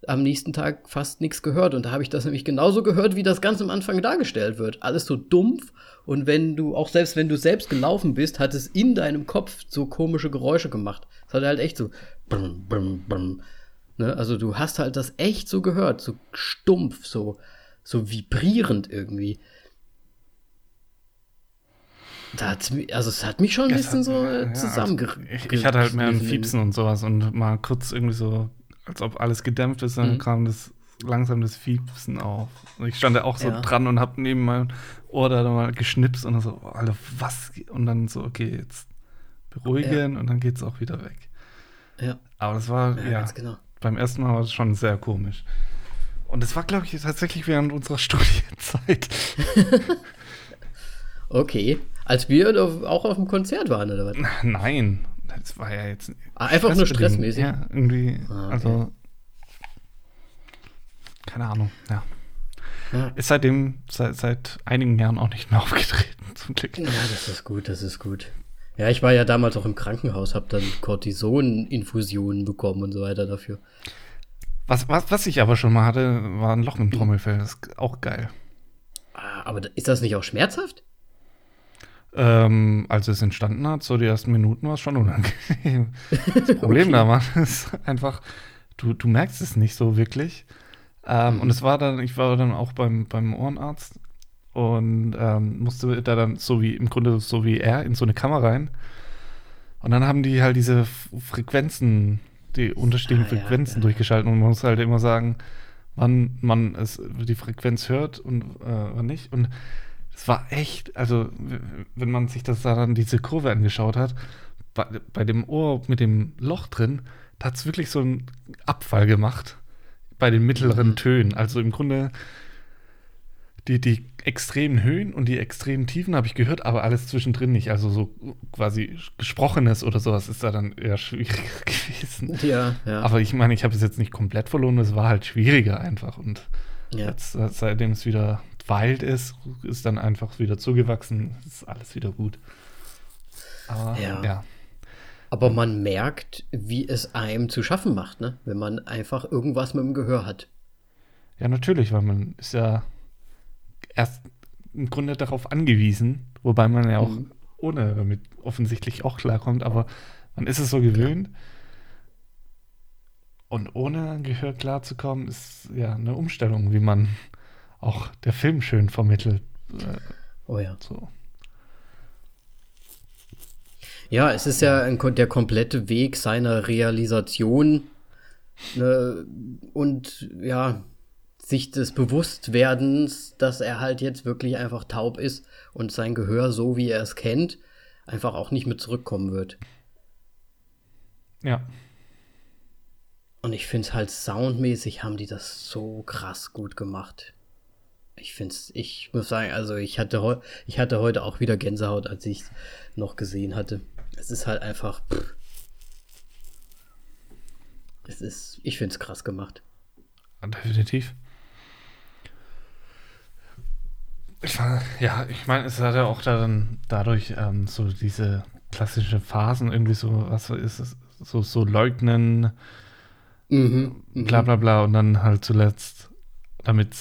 am nächsten Tag fast nichts gehört. Und da habe ich das nämlich genauso gehört, wie das ganz am Anfang dargestellt wird. Alles so dumpf. Und wenn du, auch selbst wenn du selbst gelaufen bist, hat es in deinem Kopf so komische Geräusche gemacht. Es hat halt echt so. Brum, brum, brum. Ne? Also du hast halt das echt so gehört, so stumpf, so, so vibrierend irgendwie. Da hat's, also es hat mich schon ein bisschen hat- so ja, zusammengerissen. Ich, ich hatte halt mehr ein Fiepsen und sowas und mal kurz irgendwie so, als ob alles gedämpft ist, dann Mhm. kam das langsam das Fiepsen auf. Und ich stand da auch so Ja. dran und hab neben meinem Ohr da mal geschnipst und so, oh, Alter, was? Und dann so, okay, jetzt beruhigen und dann geht's auch wieder weg. Ja, Aber das war, ja, ja, ganz genau. beim ersten Mal war es schon sehr komisch. Und das war, glaube ich, tatsächlich während unserer <laughs> Studienzeit. <laughs> Okay. Als wir auch auf dem Konzert waren, oder was? Nein, das war ja jetzt Ah, einfach nur stressmäßig. Ja, irgendwie, Ah, okay. also keine Ahnung, ja. Ja. Ist seitdem, seit, seit einigen Jahren auch nicht mehr <laughs> aufgetreten, zum Glück. Ja, das ist gut, das ist gut. Ja, ich war ja damals auch im Krankenhaus, hab dann Cortison-Infusionen bekommen und so weiter dafür. Was, was, was ich aber schon mal hatte, war ein Loch im Trommelfell. Das ist auch geil. Ah, aber ist das nicht auch schmerzhaft? Ähm, als es entstanden hat, so die ersten Minuten war es schon unangenehm. <laughs> Das Problem da war, <laughs> ist einfach, du, du merkst es nicht so wirklich. Ähm, Und es war dann, ich war dann auch beim, beim Ohrenarzt und ähm, musste da dann so wie, im Grunde so wie er, in so eine Kammer rein. Und dann haben die halt diese Frequenzen, die unterschiedlichen Ah, ja, Frequenzen ja. durchgeschaltet und man muss halt immer sagen, wann man es, die Frequenz hört und äh, wann nicht. Und es war echt, also wenn man sich das da dann diese Kurve angeschaut hat, bei, bei dem Ohr mit dem Loch drin, da hat es wirklich so einen Abfall gemacht bei den mittleren Mhm. Tönen. Also im Grunde die, die extremen Höhen und die extremen Tiefen habe ich gehört, aber alles zwischendrin nicht. Also so quasi Gesprochenes oder sowas ist da dann eher schwieriger <laughs> gewesen. Ja, ja. Aber ich meine, ich habe es jetzt nicht komplett verloren, es war halt schwieriger einfach. Und ja. jetzt, seitdem es wieder wild ist, ist dann einfach wieder zugewachsen, ist alles wieder gut. Aber Ja. ja. Aber man merkt, wie es einem zu schaffen macht, ne? wenn man einfach irgendwas mit dem Gehör hat. Ja, natürlich, weil man ist ja erst im Grunde darauf angewiesen, wobei man ja auch Mhm. ohne damit offensichtlich auch klarkommt, aber man ist es so gewöhnt. Und ohne Gehör klarzukommen, ist ja eine Umstellung, wie man auch der Film schön vermittelt. Oh ja. So. Ja, es ist ja ein, der komplette Weg seiner Realisation ne, und ja, sich des Bewusstwerdens, dass er halt jetzt wirklich einfach taub ist und sein Gehör, so wie er es kennt, einfach auch nicht mehr zurückkommen wird. Ja. Und ich finde es halt soundmäßig haben die das so krass gut gemacht. Ich find's, ich muss sagen, also ich hatte, ich hatte heute auch wieder Gänsehaut, als ich noch gesehen hatte. Es ist halt einfach. Pff. Es ist, ich find's krass gemacht. Definitiv. Ich war, ja, ich meine, es hat ja auch dann dadurch ähm, so diese klassische Phasen, irgendwie so, was ist es, so, so leugnen, Mhm. bla bla bla und dann halt zuletzt damit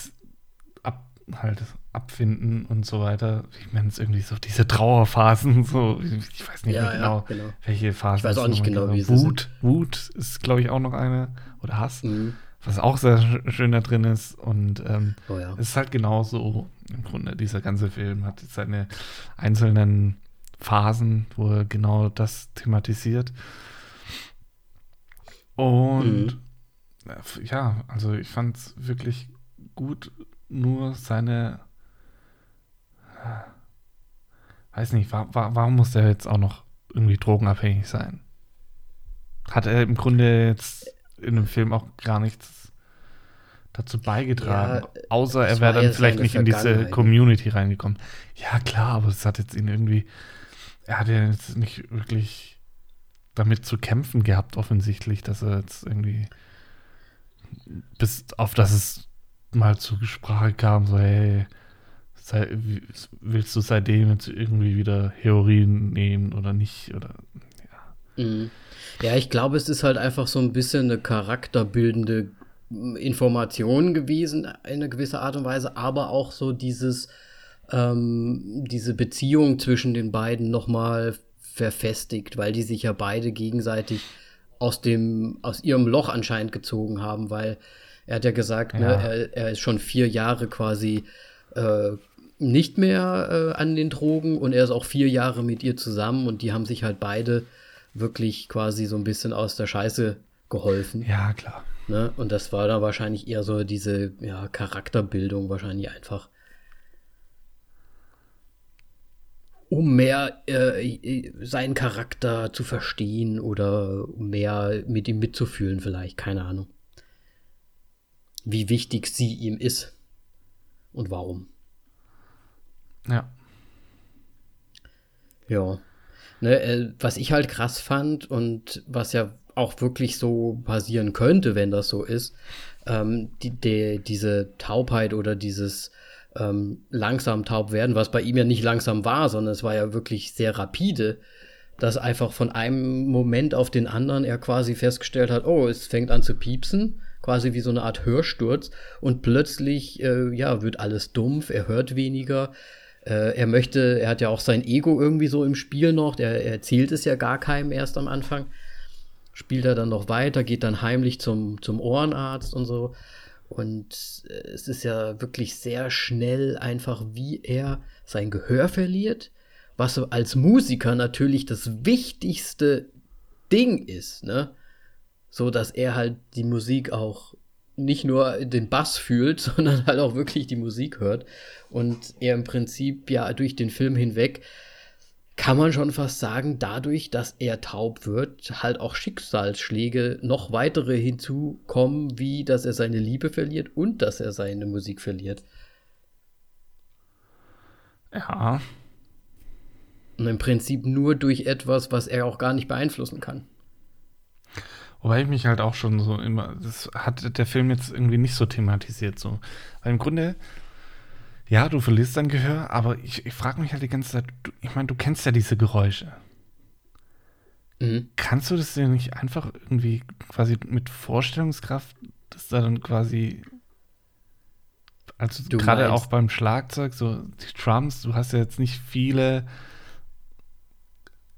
halt abfinden und so weiter. Ich meine, es ist irgendwie so diese Trauerphasen, so, ich weiß nicht Ja, mehr ja, genau, genau. welche Phasen. Ich weiß auch es nicht genau, wie sie Wut, Wut ist, glaube ich, auch noch eine, oder Hass, Mhm. was auch sehr sch- schön da drin ist und ähm, Oh ja. es ist halt genauso im Grunde, dieser ganze Film hat jetzt seine einzelnen Phasen, wo er genau das thematisiert. Und Mhm. ja, also ich fand es wirklich gut, nur seine, weiß nicht, wa wa warum muss der jetzt auch noch irgendwie drogenabhängig sein? Hat er im Grunde jetzt in dem Film auch gar nichts dazu beigetragen, Ja, außer er wäre war dann vielleicht nicht in diese. Community reingekommen. Ja, klar, aber es hat jetzt ihn irgendwie, er hat ja jetzt nicht wirklich damit zu kämpfen gehabt, offensichtlich, dass er jetzt irgendwie bis auf das es mal zur Sprache kam, so, hey, sei, willst du seitdem jetzt irgendwie wieder Heroin nehmen oder nicht? Oder Mhm. Ja, ich glaube, es ist halt einfach so ein bisschen eine charakterbildende Information gewesen, in einer gewisser Art und Weise, aber auch so dieses, ähm, diese Beziehung zwischen den beiden nochmal verfestigt, weil die sich ja beide gegenseitig aus dem, aus ihrem Loch anscheinend gezogen haben, weil er hat ja gesagt, ne, Ja. er, er ist schon vier Jahre quasi äh, nicht mehr äh, an den Drogen und er ist auch vier Jahre mit ihr zusammen und die haben sich halt beide wirklich quasi so ein bisschen aus der Scheiße geholfen. ja, klar. Ne? Und das war da wahrscheinlich eher so diese ja, Charakterbildung wahrscheinlich einfach. Um mehr äh, seinen Charakter zu verstehen oder um mehr mit ihm mitzufühlen, vielleicht, keine Ahnung. Wie wichtig sie ihm ist und warum. Ja. Ja. Ne, äh, was ich halt krass fand und was ja auch wirklich so passieren könnte, wenn das so ist, ähm, die, die, diese Taubheit oder dieses ähm, langsam taub werden, was bei ihm ja nicht langsam war, sondern es war ja wirklich sehr rapide, dass einfach von einem Moment auf den anderen er quasi festgestellt hat, oh, es fängt an zu piepsen, quasi wie so eine Art Hörsturz und plötzlich, äh, ja, wird alles dumpf, er hört weniger, äh, er möchte, er hat ja auch sein Ego irgendwie so im Spiel noch, er erzählt es ja gar keinem erst am Anfang. Spielt er dann noch weiter, geht dann heimlich zum, zum Ohrenarzt und so. Und äh, es ist ja wirklich sehr schnell einfach, wie er sein Gehör verliert, was als Musiker natürlich das wichtigste Ding ist, ne? So dass er halt die Musik auch nicht nur den Bass fühlt, <laughs> sondern halt auch wirklich die Musik hört. Und er im Prinzip ja durch den Film hinweg kann man schon fast sagen, dadurch, dass er taub wird, halt auch Schicksalsschläge noch weitere hinzukommen, wie dass er seine Liebe verliert und dass er seine Musik verliert. Ja. Und im Prinzip nur durch etwas, was er auch gar nicht beeinflussen kann. Wobei ich mich halt auch schon so immer, das hat der Film jetzt irgendwie nicht so thematisiert so. Weil im Grunde, ja, du verlierst dein Gehör, aber ich, ich frage mich halt die ganze Zeit, du, ich meine, du kennst ja diese Geräusche. Mhm. Kannst du das denn nicht einfach irgendwie quasi mit Vorstellungskraft, das da dann quasi, also Du gerade meinst- auch beim Schlagzeug, so die Drums, du hast ja jetzt nicht viele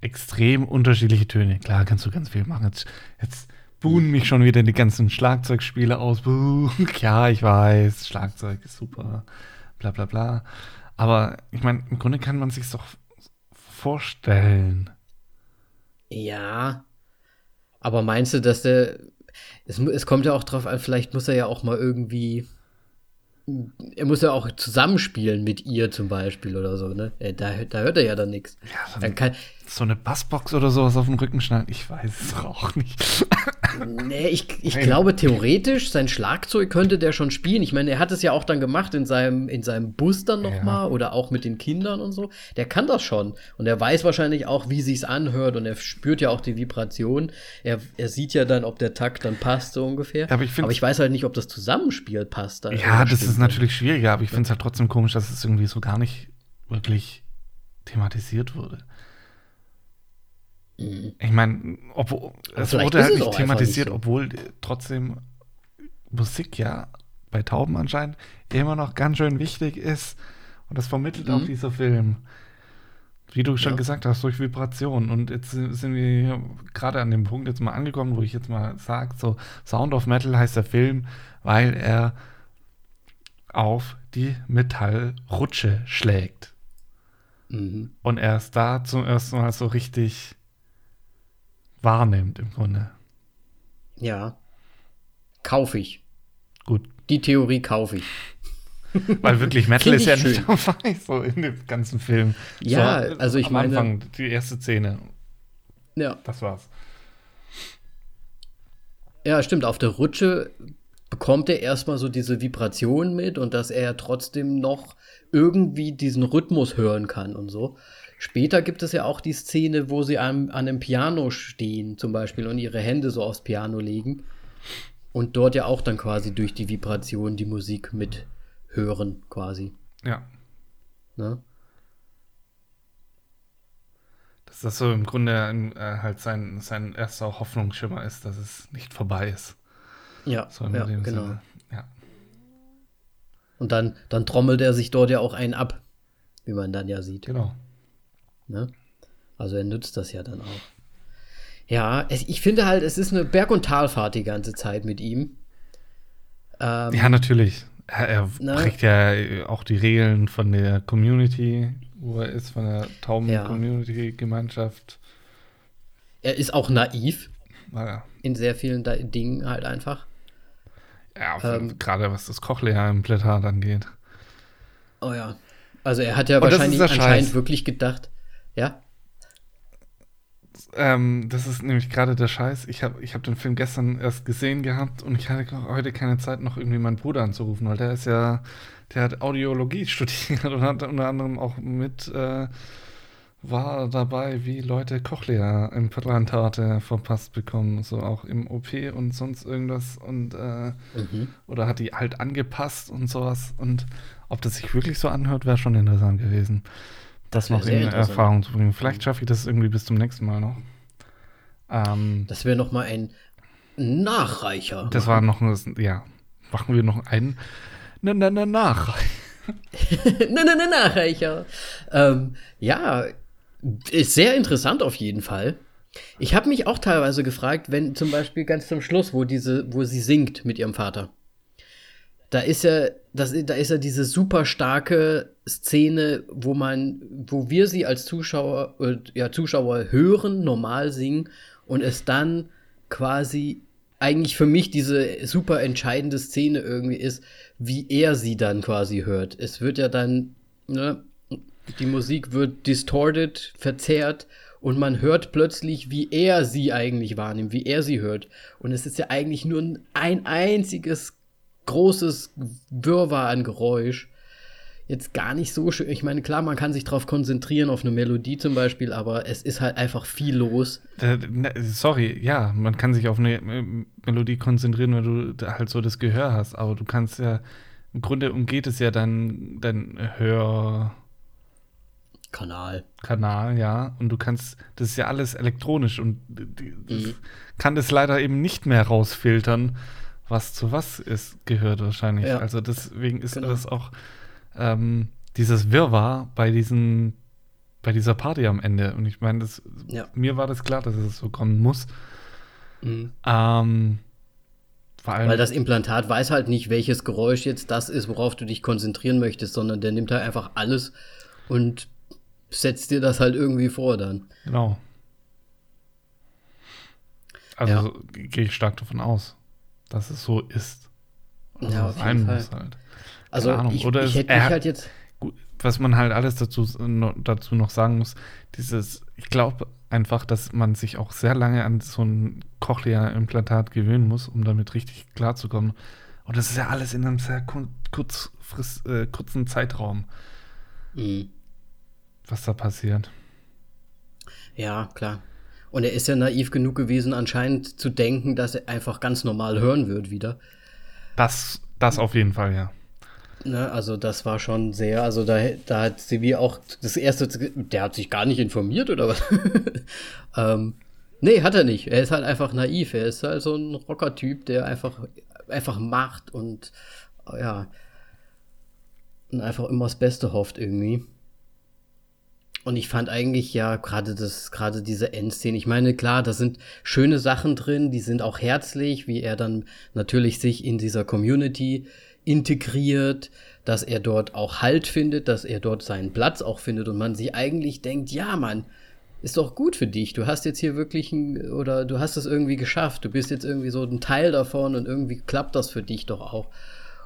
extrem unterschiedliche Töne. Klar, kannst du ganz viel machen. Jetzt, jetzt buhen mich schon wieder die ganzen Schlagzeugspiele aus. Buh. <laughs> Ja, ich weiß, Schlagzeug ist super, bla bla bla. Aber ich meine, im Grunde kann man sich doch vorstellen. Ja. Aber meinst du, dass der. Es, es kommt ja auch drauf an, vielleicht muss er ja auch mal irgendwie. Er muss ja auch zusammenspielen mit ihr zum Beispiel oder so, ne? Äh, Da, da hört er ja dann nichts. Ja, kann, so eine Bassbox oder sowas auf dem Rücken schnallen, ich weiß es doch auch nicht. <laughs> Nee, ich, ich Nein. glaube theoretisch, sein Schlagzeug könnte der schon spielen. Ich meine, er hat es ja auch dann gemacht in seinem, in seinem Bus dann nochmal Ja. oder auch mit den Kindern und so. Der kann das schon. Und er weiß wahrscheinlich auch, wie sich's anhört und er spürt ja auch die Vibration. Er, er sieht ja dann, ob der Takt dann passt, so ungefähr. Aber ich find- weiß halt nicht, ob das Zusammenspiel passt. dann. Ja, das ist natürlich schwieriger, aber ich finde es halt trotzdem komisch, dass es irgendwie so gar nicht wirklich thematisiert wurde. Ich meine, obwohl es wurde halt nicht thematisiert, nicht so. obwohl trotzdem Musik ja bei Tauben anscheinend immer noch ganz schön wichtig ist. Und das vermittelt auch dieser Film. Wie du schon Mhm. Ja. gesagt hast, durch Vibration. Und jetzt sind wir hier gerade an dem Punkt jetzt mal angekommen, wo ich jetzt mal sage, so Sound of Metal heißt der Film, weil er auf die Metallrutsche schlägt. Mhm. Und er es da zum ersten Mal so richtig wahrnimmt im Grunde. Ja. Kaufe ich. Gut, Die Theorie kaufe ich. <laughs> weil wirklich Metal ist ja ich nicht dabei, so in dem ganzen Film. Ja, so, also ich am meine- Anfang, die erste Szene, Ja. das war's. Ja, stimmt. Auf der Rutsche bekommt er erstmal so diese Vibration mit und dass er trotzdem noch irgendwie diesen Rhythmus hören kann und so. Später gibt es ja auch die Szene, wo sie an, an einem Piano stehen, zum Beispiel, und ihre Hände so aufs Piano legen. Und dort ja auch dann quasi durch die Vibration die Musik mit hören, quasi. Ja, Ne? dass das so im Grunde äh, halt sein, sein erster Hoffnungsschimmer ist, dass es nicht vorbei ist. Ja, So ja genau. Sinne. Ja. Und dann, dann trommelt er sich dort ja auch einen ab, wie man dann ja sieht. Genau. Ne? Also er nützt das ja dann auch. Ja, es, ich finde halt, es ist eine Berg- und Talfahrt die ganze Zeit mit ihm. Ähm, Ja, natürlich. Er, er Ne? kriegt ja auch die Regeln von der Community, wo er ist, von der Ja. Tauben-Community-Gemeinschaft. Er ist auch naiv Naja. in sehr vielen da Dingen halt einfach. Ja, Ähm, gerade was das Cochlea-Implantat angeht. Oh ja. Also er hat ja Und wahrscheinlich anscheinend Scheiß. wirklich gedacht. Ja? Ähm, das ist nämlich gerade der Scheiß. Ich habe ich hab den Film gestern erst gesehen gehabt und ich hatte heute keine Zeit, noch irgendwie meinen Bruder anzurufen, weil der ist ja, der hat Audiologie <laughs> studiert und hat unter anderem auch mit, äh, war dabei, wie Leute Cochlea-Implantate verpasst bekommen, so auch im OP und sonst irgendwas und äh, Mhm. oder hat die halt angepasst und sowas und ob das sich wirklich so anhört, wäre schon interessant gewesen. Das noch in. Erfahrung zu bringen. Vielleicht schaffe ich das irgendwie bis zum nächsten Mal noch. Ähm, Das wäre noch mal ein Nachreicher. das war noch ein, ja, machen wir noch einen na, na, na, nach. ne, ne, ne, Nachreicher. Ähm, ja, ist sehr interessant auf jeden Fall. Ich habe mich auch teilweise gefragt, wenn zum Beispiel ganz zum Schluss, wo diese, wo sie singt mit ihrem Vater, da ist ja, das, da ist ja diese super starke Szene, wo man, wo wir sie als Zuschauer, äh, ja, Zuschauer hören, normal singen und es dann quasi eigentlich für mich diese super entscheidende Szene irgendwie ist, wie er sie dann quasi hört. Es wird ja dann, ne, die Musik wird distorted, verzerrt und man hört plötzlich, wie er sie eigentlich wahrnimmt, wie er sie hört. Und es ist ja eigentlich nur ein einziges großes Wirrwarr an Geräusch. Jetzt gar nicht so schön. Ich meine, klar, man kann sich darauf konzentrieren, auf eine Melodie zum Beispiel, aber es ist halt einfach viel los. Äh, ne, sorry, ja, man kann sich auf eine äh, Melodie konzentrieren, wenn du halt so das Gehör hast, aber du kannst ja, im Grunde umgeht es ja dein, dein Hörkanal, Kanal. ja, und du kannst, das ist ja alles elektronisch und das kann das leider eben nicht mehr rausfiltern, was zu was ist, gehört wahrscheinlich. Ja. Also deswegen ist Genau. das auch ähm, dieses Wirrwarr bei diesen, bei dieser Party am Ende. Und ich meine, das, Ja. mir war das klar, dass es so kommen muss. Mhm. Ähm, Weil das Implantat weiß halt nicht, welches Geräusch jetzt das ist, worauf du dich konzentrieren möchtest, sondern der nimmt halt einfach alles und setzt dir das halt irgendwie vor dann. genau. Also Ja. gehe ich stark davon aus, dass es so ist. Also Ja, auf sein muss halt. Also Ahnung. ich, Oder ich hätte mich halt jetzt. Was man halt alles dazu, dazu noch sagen muss, dieses, ich glaube, einfach, dass man sich auch sehr lange an so ein Cochlea-Implantat gewöhnen muss, um damit richtig klarzukommen. Und das ist ja alles in einem sehr kur kurzfrist, äh, kurzen Zeitraum, Mhm. was da passiert. Ja, klar. Und er ist ja naiv genug gewesen, anscheinend zu denken, dass er einfach ganz normal hören wird wieder. Das, das auf jeden Fall, ja. Ne, also das war schon sehr, also da, da hat Sevi auch das erste, der hat sich gar nicht informiert oder was? <laughs> ähm, nee, hat er nicht. Er ist halt einfach naiv. Er ist halt so ein Rocker-Typ, der einfach, einfach macht und ja, und einfach immer das Beste hofft irgendwie. Und ich fand eigentlich ja gerade das, gerade diese Endszene. Ich meine, klar, da sind schöne Sachen drin, die sind auch herzlich, wie er dann natürlich sich in dieser Community integriert, dass er dort auch Halt findet, dass er dort seinen Platz auch findet und man sich eigentlich denkt, ja, Mann, ist doch gut für dich. Du hast jetzt hier wirklich ein, oder du hast es irgendwie geschafft. Du bist jetzt irgendwie so ein Teil davon und irgendwie klappt das für dich doch auch.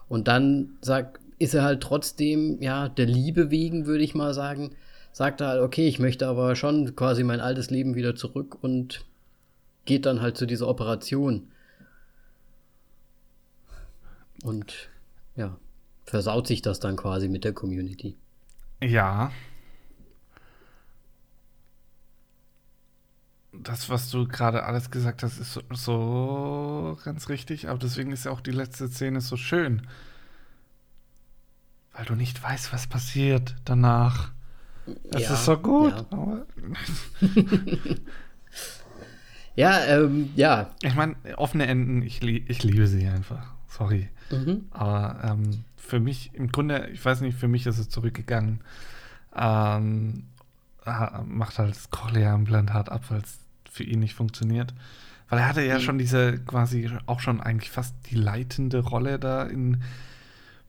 Und dann sagt, ist er halt trotzdem, ja, der Liebe wegen, würde ich mal sagen, sagt er halt, okay, ich möchte aber schon quasi mein altes Leben wieder zurück und geht dann halt zu dieser Operation. Und ja, versaut sich das dann quasi mit der Community. Ja. Das, was du gerade alles gesagt hast, ist so, so ganz richtig, aber deswegen ist ja auch die letzte Szene so schön. Weil du nicht weißt, was passiert danach. Das Ja, ist so gut. ja. <laughs> Ja, ähm, ja. ich meine, offene Enden, ich, ich liebe sie einfach. Sorry. Mhm. Aber ähm, für mich, im Grunde, ich weiß nicht, für mich ist es zurückgegangen. Ähm, macht halt das Cochlea-Implantat ab, weil es für ihn nicht funktioniert. Weil er hatte ja schon diese quasi auch schon eigentlich fast die leitende Rolle da in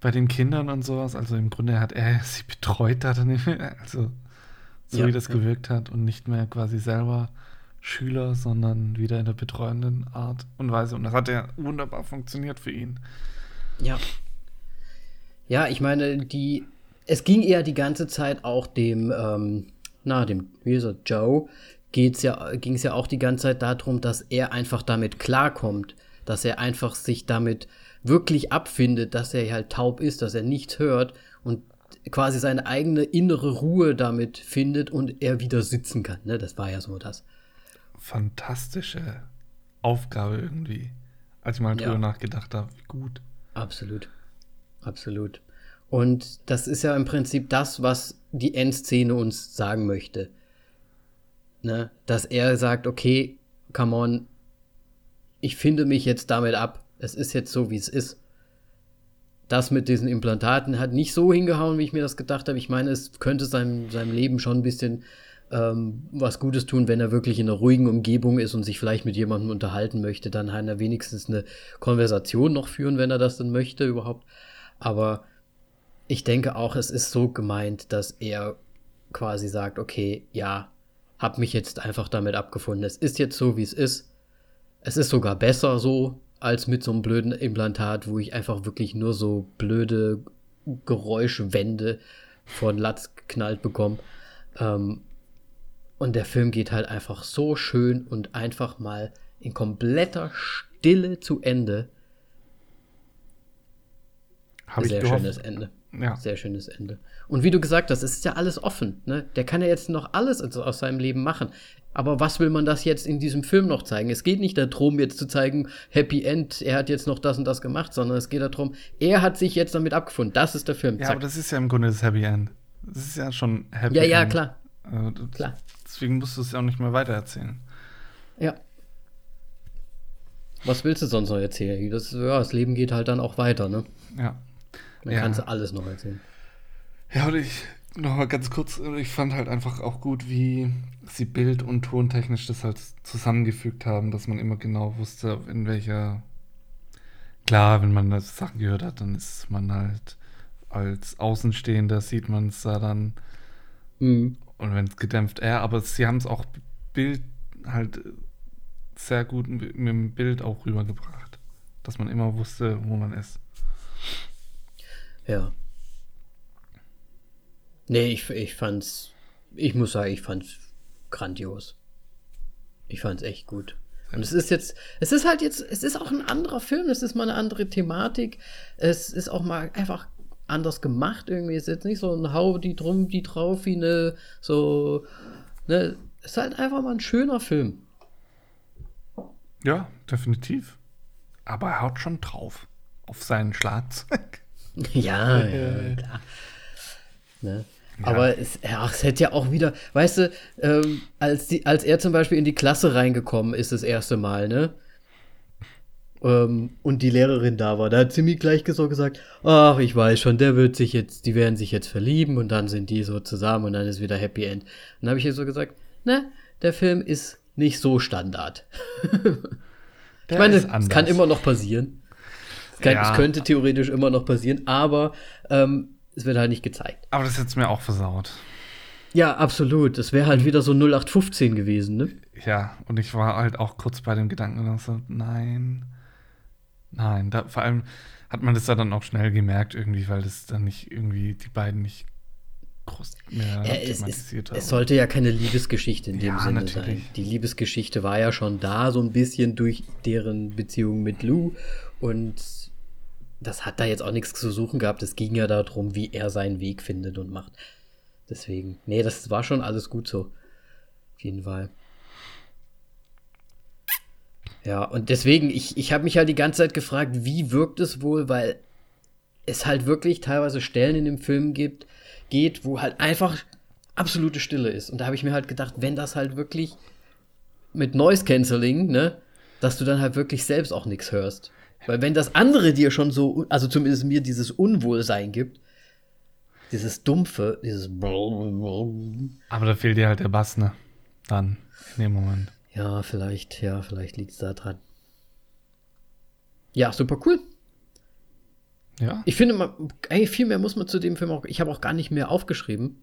bei den Kindern und sowas. Also im Grunde hat er <laughs> sie betreut da dann, also so Ja, wie das ja. gewirkt hat und nicht mehr quasi selber Schüler, sondern wieder in der betreuenden Art und Weise. Und das hat ja wunderbar funktioniert für ihn. Ja. Ja, ich meine, die, es ging eher die ganze Zeit auch dem, ähm, na, dem, wie ist er, Joe, geht's ja, ging es ja auch die ganze Zeit darum, dass er einfach damit klarkommt, dass er einfach sich damit wirklich abfindet, dass er halt taub ist, dass er nichts hört und quasi seine eigene innere Ruhe damit findet und er wieder sitzen kann. Ne? Das war ja so das. fantastische Aufgabe irgendwie, als ich mal Ja. drüber nachgedacht habe. Wie gut. Absolut. Absolut. Und das ist ja im Prinzip das, was die Endszene uns sagen möchte. Ne? Dass er sagt, okay, come on, ich finde mich jetzt damit ab. Es ist jetzt so, wie es ist. Das mit diesen Implantaten hat nicht so hingehauen, wie ich mir das gedacht habe. Ich meine, es könnte seinem, seinem Leben schon ein bisschen ähm, was Gutes tun, wenn er wirklich in einer ruhigen Umgebung ist und sich vielleicht mit jemandem unterhalten möchte. Dann kann er wenigstens eine Konversation noch führen, wenn er das dann möchte überhaupt. Aber ich denke auch, es ist so gemeint, dass er quasi sagt, okay, ja, hab mich jetzt einfach damit abgefunden. Es ist jetzt so, wie es ist. Es ist sogar besser so, als mit so einem blöden Implantat, wo ich einfach wirklich nur so blöde Geräuschwände von Latz geknallt bekomme. Ähm, und der Film geht halt einfach so schön und einfach mal in kompletter Stille zu Ende. Ich Sehr schönes Ende. Ja. Sehr schönes Ende. Und wie du gesagt hast, es ist ja alles offen. Ne? Der kann ja jetzt noch alles aus seinem Leben machen. Aber was will man das jetzt in diesem Film noch zeigen? Es geht nicht darum, jetzt zu zeigen, Happy End, er hat jetzt noch das und das gemacht, sondern es geht darum, er hat sich jetzt damit abgefunden. Das ist der Film. Ja, Zack. aber das ist ja im Grunde das Happy End. Das ist ja schon Happy ja, ja, End. klar. Also, das- Klar. Deswegen musst du es ja auch nicht mehr weitererzählen. Ja. Was willst du sonst noch erzählen? Das, ja, das Leben geht halt dann auch weiter, ne? Ja. Dann Ja. kannst du alles noch erzählen. Ja, und ich noch mal ganz kurz, ich fand halt einfach auch gut, wie sie bild- und tontechnisch das halt zusammengefügt haben, dass man immer genau wusste, in welcher. Klar, wenn man das Sachen gehört hat, dann ist man halt als Außenstehender, sieht man es da dann Mhm. und wenn es gedämpft er, aber sie haben es auch Bild halt sehr gut mit mit dem Bild auch rübergebracht, dass man immer wusste, wo man ist. Ja. Nee, ich, ich fand's, ich muss sagen, ich fand's grandios. Ich fand's echt gut. Und es ist jetzt, es ist halt jetzt, es ist auch ein anderer Film, es ist mal eine andere Thematik. Es ist auch mal einfach anders gemacht irgendwie. Es ist jetzt nicht so ein Hau die drum, die drauf wie eine, so, ne, es ist halt einfach mal ein schöner Film. Ja, definitiv. Aber er haut schon drauf. Auf seinen Schlagzeug. <laughs> Ja, ja, klar. Ne? Aber es, ja, es hätte ja auch wieder, weißt du, ähm, als, die, als er zum Beispiel in die Klasse reingekommen ist, das erste Mal, ne? Ähm, und die Lehrerin da war, da hat sie mir gleich so gesagt, ach, ich weiß schon, der wird sich jetzt, die werden sich jetzt verlieben und dann sind die so zusammen und dann ist wieder Happy End. Und dann habe ich ihr so gesagt, ne, der Film ist nicht so Standard. <laughs> ich meine, es kann immer noch passieren. Es, kann, Ja. es könnte theoretisch immer noch passieren, aber ähm, es wird halt nicht gezeigt. Aber das hätte es mir auch versaut. Ja, absolut. Das wäre halt wieder so 0815 gewesen, ne? Ja, und ich war halt auch kurz bei dem Gedanken und so, nein, nein. Da, vor allem hat man das dann auch schnell gemerkt irgendwie, weil das dann nicht irgendwie die beiden nicht groß mehr Ja, es, thematisiert haben. es sollte ja keine Liebesgeschichte in dem Ja, Sinne natürlich. sein. Die Liebesgeschichte war ja schon da, so ein bisschen durch deren Beziehung mit Lou. Und das hat da jetzt auch nichts zu suchen gehabt. Es ging ja darum, wie er seinen Weg findet und macht. Deswegen, nee, das war schon alles gut so. Auf jeden Fall. Ja, und deswegen, ich, ich habe mich halt die ganze Zeit gefragt, wie wirkt es wohl, weil es halt wirklich teilweise Stellen in dem Film gibt, geht, wo halt einfach absolute Stille ist. Und da habe ich mir halt gedacht, wenn das halt wirklich mit Noise Cancelling, ne, dass du dann halt wirklich selbst auch nichts hörst. Weil wenn das andere dir schon so, also zumindest mir dieses Unwohlsein gibt, dieses dumpfe, dieses Aber da fehlt dir halt der Bass, ne? Dann, in dem Moment. Ja, vielleicht, ja, vielleicht liegt es da dran. Ja, super cool. Ja. Ich finde, man, eigentlich viel mehr muss man zu dem Film auch. Ich habe auch gar nicht mehr aufgeschrieben.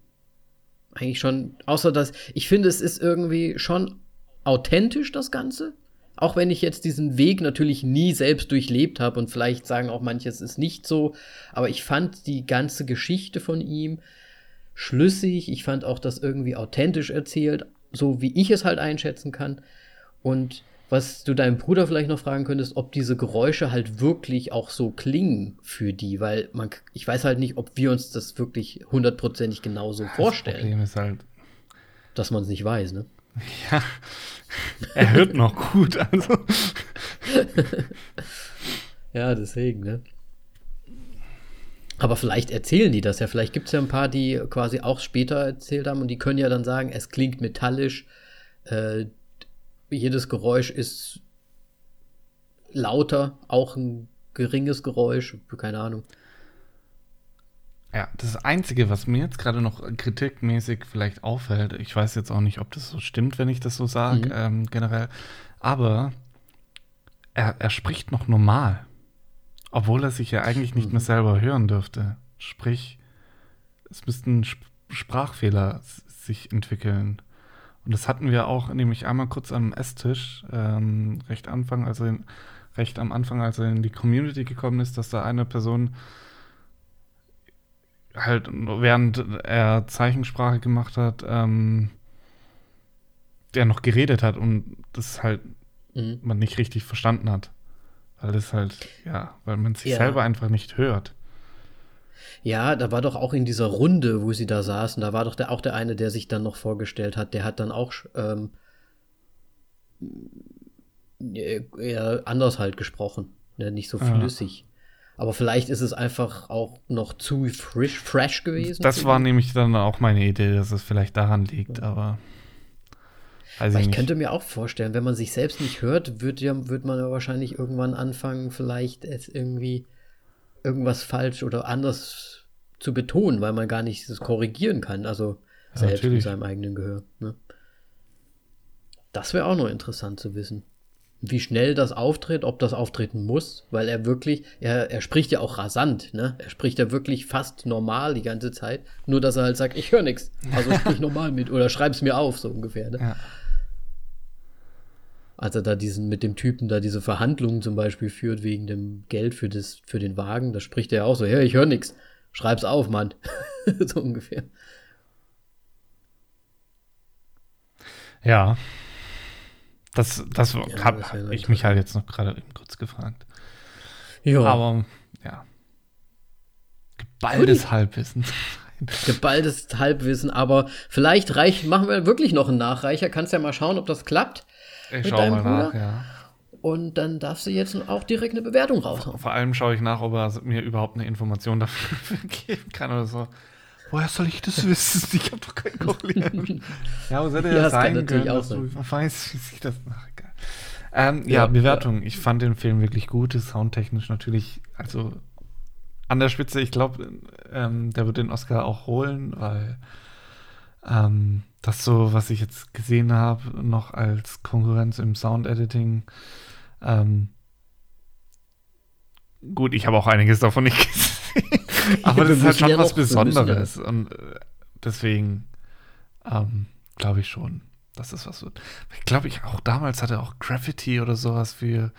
Eigentlich schon, außer dass ich finde, es ist irgendwie schon authentisch, das Ganze. Auch wenn ich jetzt diesen Weg natürlich nie selbst durchlebt habe und vielleicht sagen auch manche, es ist nicht so. Aber ich fand die ganze Geschichte von ihm schlüssig. Ich fand auch das irgendwie authentisch erzählt, so wie ich es halt einschätzen kann. Und was du deinem Bruder vielleicht noch fragen könntest, ob diese Geräusche halt wirklich auch so klingen für die, weil man, ich weiß halt nicht, ob wir uns das wirklich hundertprozentig genau so Das vorstellen, Problem ist halt, dass man es nicht weiß, ne? <laughs> ja, er hört noch gut, also. <laughs> Ja, deswegen, ne? Aber vielleicht erzählen die das ja. Vielleicht gibt es ja ein paar, die quasi auch später erzählt haben und die können ja dann sagen, es klingt metallisch, äh, jedes Geräusch ist lauter, auch ein geringes Geräusch, keine Ahnung. Ja, das Einzige, was mir jetzt gerade noch kritikmäßig vielleicht auffällt, ich weiß jetzt auch nicht, ob das so stimmt, wenn ich das so sage, Mhm. ähm, generell, aber er, er spricht noch normal, obwohl er sich ja eigentlich nicht mehr Mhm. selber hören dürfte. Sprich, es müssten Sp Sprachfehler sich entwickeln. Und das hatten wir auch nämlich einmal kurz am Esstisch, ähm, recht Anfang, also in, recht am Anfang, als er in die Community gekommen ist, dass da eine Person halt während er Zeichensprache gemacht hat, ähm, der noch geredet hat und das halt Mhm. man nicht richtig verstanden hat. Weil das halt, ja, weil man sich Ja. selber einfach nicht hört. Ja, da war doch auch in dieser Runde, wo sie da saßen, da war doch der, auch der eine, der sich dann noch vorgestellt hat, der hat dann auch ähm, äh, eher anders halt gesprochen, ne? nicht so Ja. Aber vielleicht ist es einfach auch noch zu frisch, fresh gewesen. Das war nämlich dann auch meine Idee, dass es vielleicht daran liegt, aber weiß Weil ich ich könnte mir auch vorstellen, wenn man sich selbst nicht hört, wird, ja, wird man ja wahrscheinlich irgendwann anfangen, vielleicht es irgendwie irgendwas falsch oder anders zu betonen, weil man gar nicht das korrigieren kann. Also Ja, selbst mit natürlich. seinem eigenen Gehör. Ne? Das wäre auch noch interessant zu wissen. Wie schnell das auftritt, ob das auftreten muss, weil er wirklich, er, er spricht ja auch rasant, ne? Er spricht ja wirklich fast normal die ganze Zeit, nur dass er halt sagt, ich höre nichts. Also <laughs> sprich normal mit oder schreib's mir auf, so ungefähr. Ne? Ja. als er da diesen mit dem Typen da diese Verhandlungen zum Beispiel führt wegen dem Geld für das für den Wagen, da spricht er auch so, hey, ich höre nix, schreib's auf, Mann, <laughs> so ungefähr. Ja. Das, das Ja, habe wäre ich mich halt jetzt noch gerade eben kurz gefragt. Ja, Aber ja. Geballtes Halbwissen. geballtes Halbwissen, aber vielleicht reich, machen wir wirklich noch einen Nachreicher. Kannst ja mal schauen, ob das klappt. Ich Mit schau deinem mal nach, Bruder? ja. Und dann darfst du jetzt auch direkt eine Bewertung raushauen. Vor allem schaue ich nach, ob er mir überhaupt eine Information dafür <laughs> geben kann oder so. Woher soll ich das wissen? <laughs> Ich habe doch kein Koreanisch. <laughs> ja, wo hätte <laughs> Ja, das kann sein natürlich können, auch dass du sein. weiß, wie sich das ach, egal. Ähm, ja, Ja, Bewertung. Ich fand den Film wirklich gut. Soundtechnisch natürlich, also an der Spitze. Ich glaube, ähm, der wird den Oscar auch holen, weil ähm, das so, was ich jetzt gesehen habe, noch als Konkurrenz im Sound-Editing. Ähm, gut, ich habe auch einiges davon nicht gesehen. <laughs> Aber das ist halt schon was Besonderes. Und äh, deswegen ähm, glaube ich schon, dass das was wird. Ich glaube, ich auch damals hatte auch Graffiti oder sowas für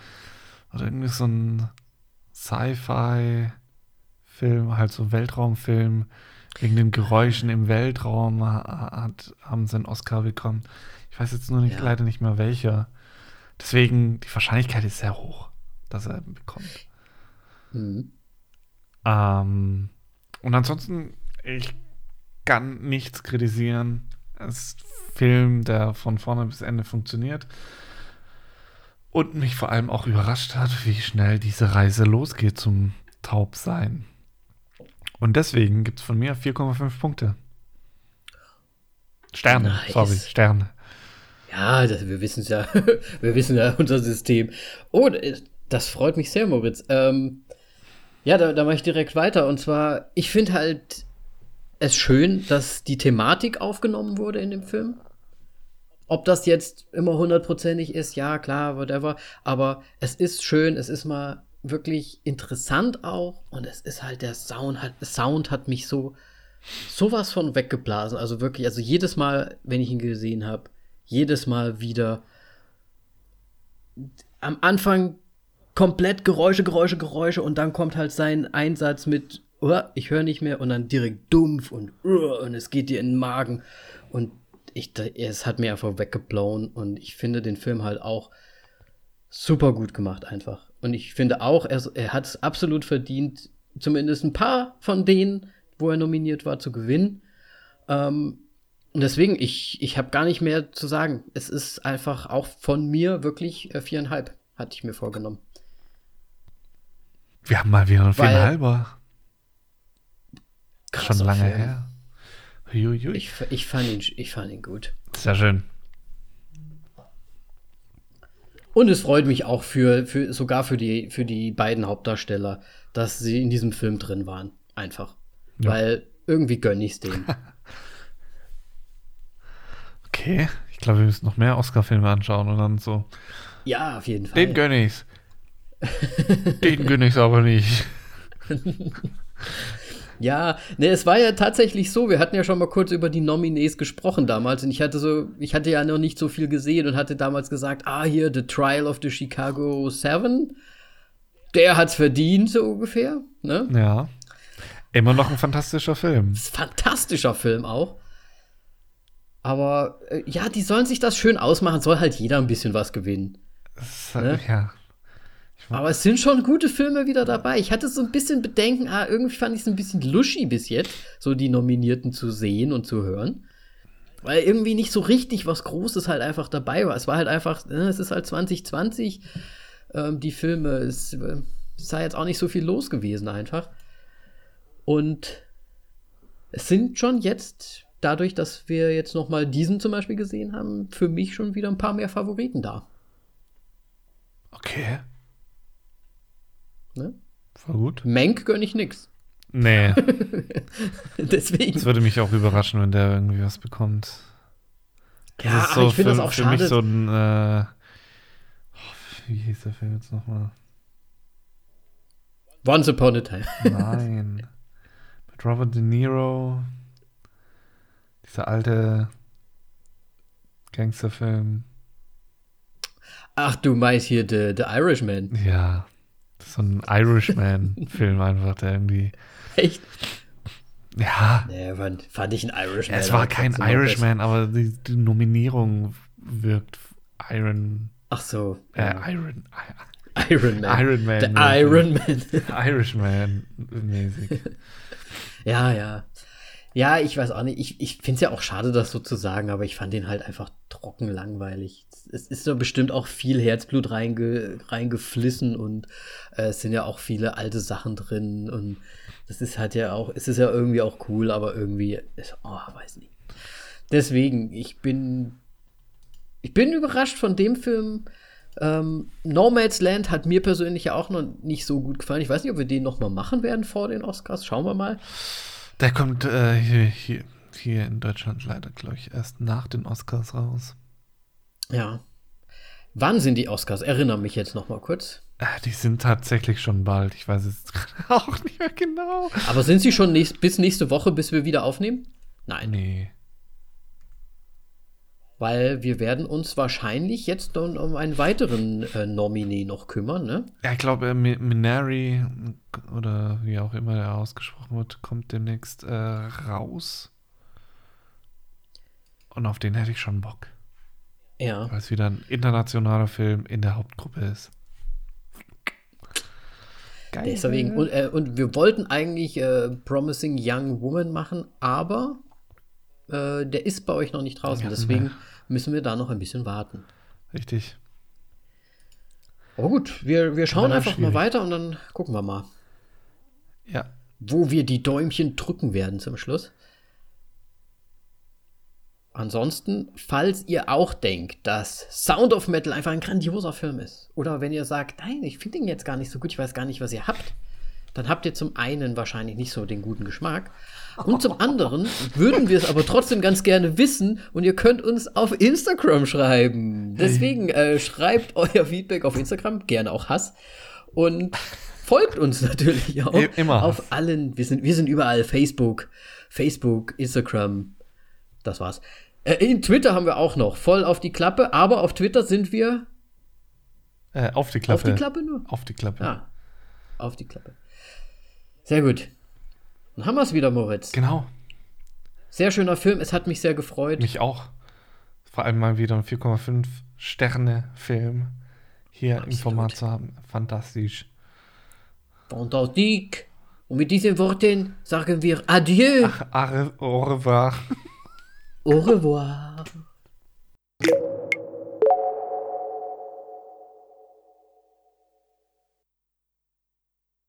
oder irgendwie so ein Sci-Fi-Film, halt so Weltraumfilm. Wegen den Geräuschen im Weltraum ha- hat, haben sie einen Oscar bekommen. Ich weiß jetzt nur nicht, Ja. leider nicht mehr welcher. Deswegen, die Wahrscheinlichkeit ist sehr hoch, dass er bekommt. Mhm. Ähm, und ansonsten, ich kann nichts kritisieren. Es ist ein Film, der von vorne bis Ende funktioniert. Und mich vor allem auch überrascht hat, wie schnell diese Reise losgeht zum Taubsein. Und deswegen gibt es von mir 4,5 Punkte. Sterne, Nice. sorry, Sterne. Ja, das, wir wissen es ja. <laughs> wir wissen ja unser System. Oh, das freut mich sehr, Moritz. Ähm, ja, da, da mache ich direkt weiter. Und zwar, ich finde halt es schön, dass die Thematik aufgenommen wurde in dem Film. Ob das jetzt immer hundertprozentig ist, ja, klar, whatever. Aber es ist schön, es ist mal wirklich interessant auch. Und es ist halt, der Sound hat, Sound hat mich so sowas von weggeblasen. Also wirklich, also jedes Mal, wenn ich ihn gesehen habe, jedes Mal wieder am Anfang komplett Geräusche, Geräusche, Geräusche und dann kommt halt sein Einsatz mit, oh, ich höre nicht mehr und dann direkt dumpf und, oh, und es geht dir in den Magen und ich, es hat mir einfach weggeblauen und ich finde den Film halt auch super gut gemacht einfach. Und ich finde auch, er, er hat es absolut verdient, zumindest ein paar von denen, wo er nominiert war, zu gewinnen. Ähm, und deswegen, ich, ich habe gar nicht mehr zu sagen. Es ist einfach auch von mir wirklich äh, viereinhalb, hatte ich mir vorgenommen. Wir haben mal wieder einen Viereinhalber. Schon lange Film. her. Huiuiui. Ich, ich, fand ihn, ich fand ihn gut. Sehr schön. Und es freut mich auch für, für sogar für die, für die beiden Hauptdarsteller, dass sie in diesem Film drin waren. Einfach. Ja. Weil irgendwie gönn ich's denen. <laughs> Okay, ich glaube, wir müssen noch mehr Oscar-Filme anschauen und dann so. ja, auf jeden Fall. Den gönn ich's. Den gönn ich's aber nicht. Ja, ne, es war ja tatsächlich so, wir hatten ja schon mal kurz über die Nominees gesprochen damals und ich hatte so, ich hatte ja noch nicht so viel gesehen und hatte damals gesagt, ah, hier, The Trial of the Chicago Seven, der hat's verdient, so ungefähr, ne? Ja. Immer noch ein fantastischer Film. Fantastischer Film auch. Aber äh, ja, die sollen sich das schön ausmachen, soll halt jeder ein bisschen was gewinnen. Das, Ne? Ja. Aber es sind schon gute Filme wieder dabei. Ich hatte so ein bisschen Bedenken, ah, irgendwie fand ich es ein bisschen luschi bis jetzt, so die Nominierten zu sehen und zu hören. Weil irgendwie nicht so richtig was Großes halt einfach dabei war. Es war halt einfach, äh, es ist halt 2020. Ähm, die Filme, es, äh, es sei jetzt auch nicht so viel los gewesen einfach. Und es sind schon jetzt, dadurch, dass wir jetzt noch mal diesen zum Beispiel gesehen haben, für mich schon wieder ein paar mehr Favoriten da. Okay. Ne? Voll gut. Menk gönn ich nix. Nee, <laughs> Deswegen. es würde mich auch überraschen, wenn der irgendwie was bekommt. Das Ja, ist aber ich finde für, das auch für schade. mich so ein. Äh, oh, wie hieß der Film jetzt nochmal? Once Upon a Time. <laughs> Nein. Mit Robert De Niro. Dieser alte Gangsterfilm. Ach, du meinst hier The, The Irishman. Ja. So ein Irishman-Film einfach, der irgendwie. <laughs> Echt? Ja. Nee, fand, fand ich ein Irishman. Es war kein Irishman, aber die, die Nominierung wirkt Iron, Ach so. äh, Iron, Iron Man. Iron Man. Der Iron Man. Irishman mäßig. <laughs> ja, ja. Ja, ich weiß auch nicht. Ich, ich finde es ja auch schade, das so zu sagen, aber ich fand den halt einfach trocken langweilig. Es ist da bestimmt auch viel Herzblut reinge, reingeflissen und äh, es sind ja auch viele alte Sachen drin und das ist halt ja auch, es ist ja irgendwie auch cool, aber irgendwie, ist, oh, weiß nicht. Deswegen, ich bin, ich bin überrascht von dem Film. Ähm, Nomadland hat mir persönlich ja auch noch nicht so gut gefallen. Ich weiß nicht, ob wir den noch mal machen werden vor den Oscars. Schauen wir mal. Der kommt äh, hier, hier, hier in Deutschland leider, glaube ich, erst nach den Oscars raus. Ja. Wann sind die Oscars? Erinnere mich jetzt noch mal kurz. Äh, die sind tatsächlich schon bald. Ich weiß es <laughs> auch nicht mehr genau. Aber sind sie schon nächst, bis nächste Woche, bis wir wieder aufnehmen? Nein. Nee. Weil wir werden uns wahrscheinlich jetzt um, um einen weiteren äh, Nominee noch kümmern, ne? Ja, ich glaube, äh, Mi- Minari oder wie auch immer der ausgesprochen wird, kommt demnächst äh, raus. Und auf den hätte ich schon Bock. Ja. Weil es wieder ein internationaler Film in der Hauptgruppe ist. Geil. Deswegen, und, äh, und wir wollten eigentlich äh, Promising Young Woman machen, aber äh, der ist bei euch noch nicht draußen. Deswegen ne. müssen wir da noch ein bisschen warten. Richtig. Aber gut, wir, wir schauen einfach schwierig. mal weiter und dann gucken wir mal, Ja. wo wir die Däumchen drücken werden zum Schluss. Ansonsten, falls ihr auch denkt, dass Sound of Metal einfach ein grandioser Film ist, oder wenn ihr sagt, nein, ich finde ihn jetzt gar nicht so gut, ich weiß gar nicht, was ihr habt, dann habt ihr zum einen wahrscheinlich nicht so den guten Geschmack. Und zum anderen würden wir es aber trotzdem ganz gerne wissen und ihr könnt uns auf Instagram schreiben. Deswegen äh, schreibt euer Feedback auf Instagram, gerne auch Hass. Und folgt uns natürlich auch I- immer auf allen. Wir sind, wir sind überall. Facebook, Facebook, Instagram. Das war's. Äh, in Twitter haben wir auch noch voll auf die Klappe, aber auf Twitter sind wir Äh, auf die Klappe. auf die Klappe nur. Auf die Klappe. Ah, auf die Klappe. Sehr gut. Dann haben wir es wieder, Moritz. Genau. Sehr schöner Film. Es hat mich sehr gefreut. Mich auch. Vor allem mal wieder ein 4,5 Sterne Film hier im Absolut. Format zu haben. Fantastisch. Fantastique. Und mit diesen Worten sagen wir Adieu. Au revoir. Au revoir.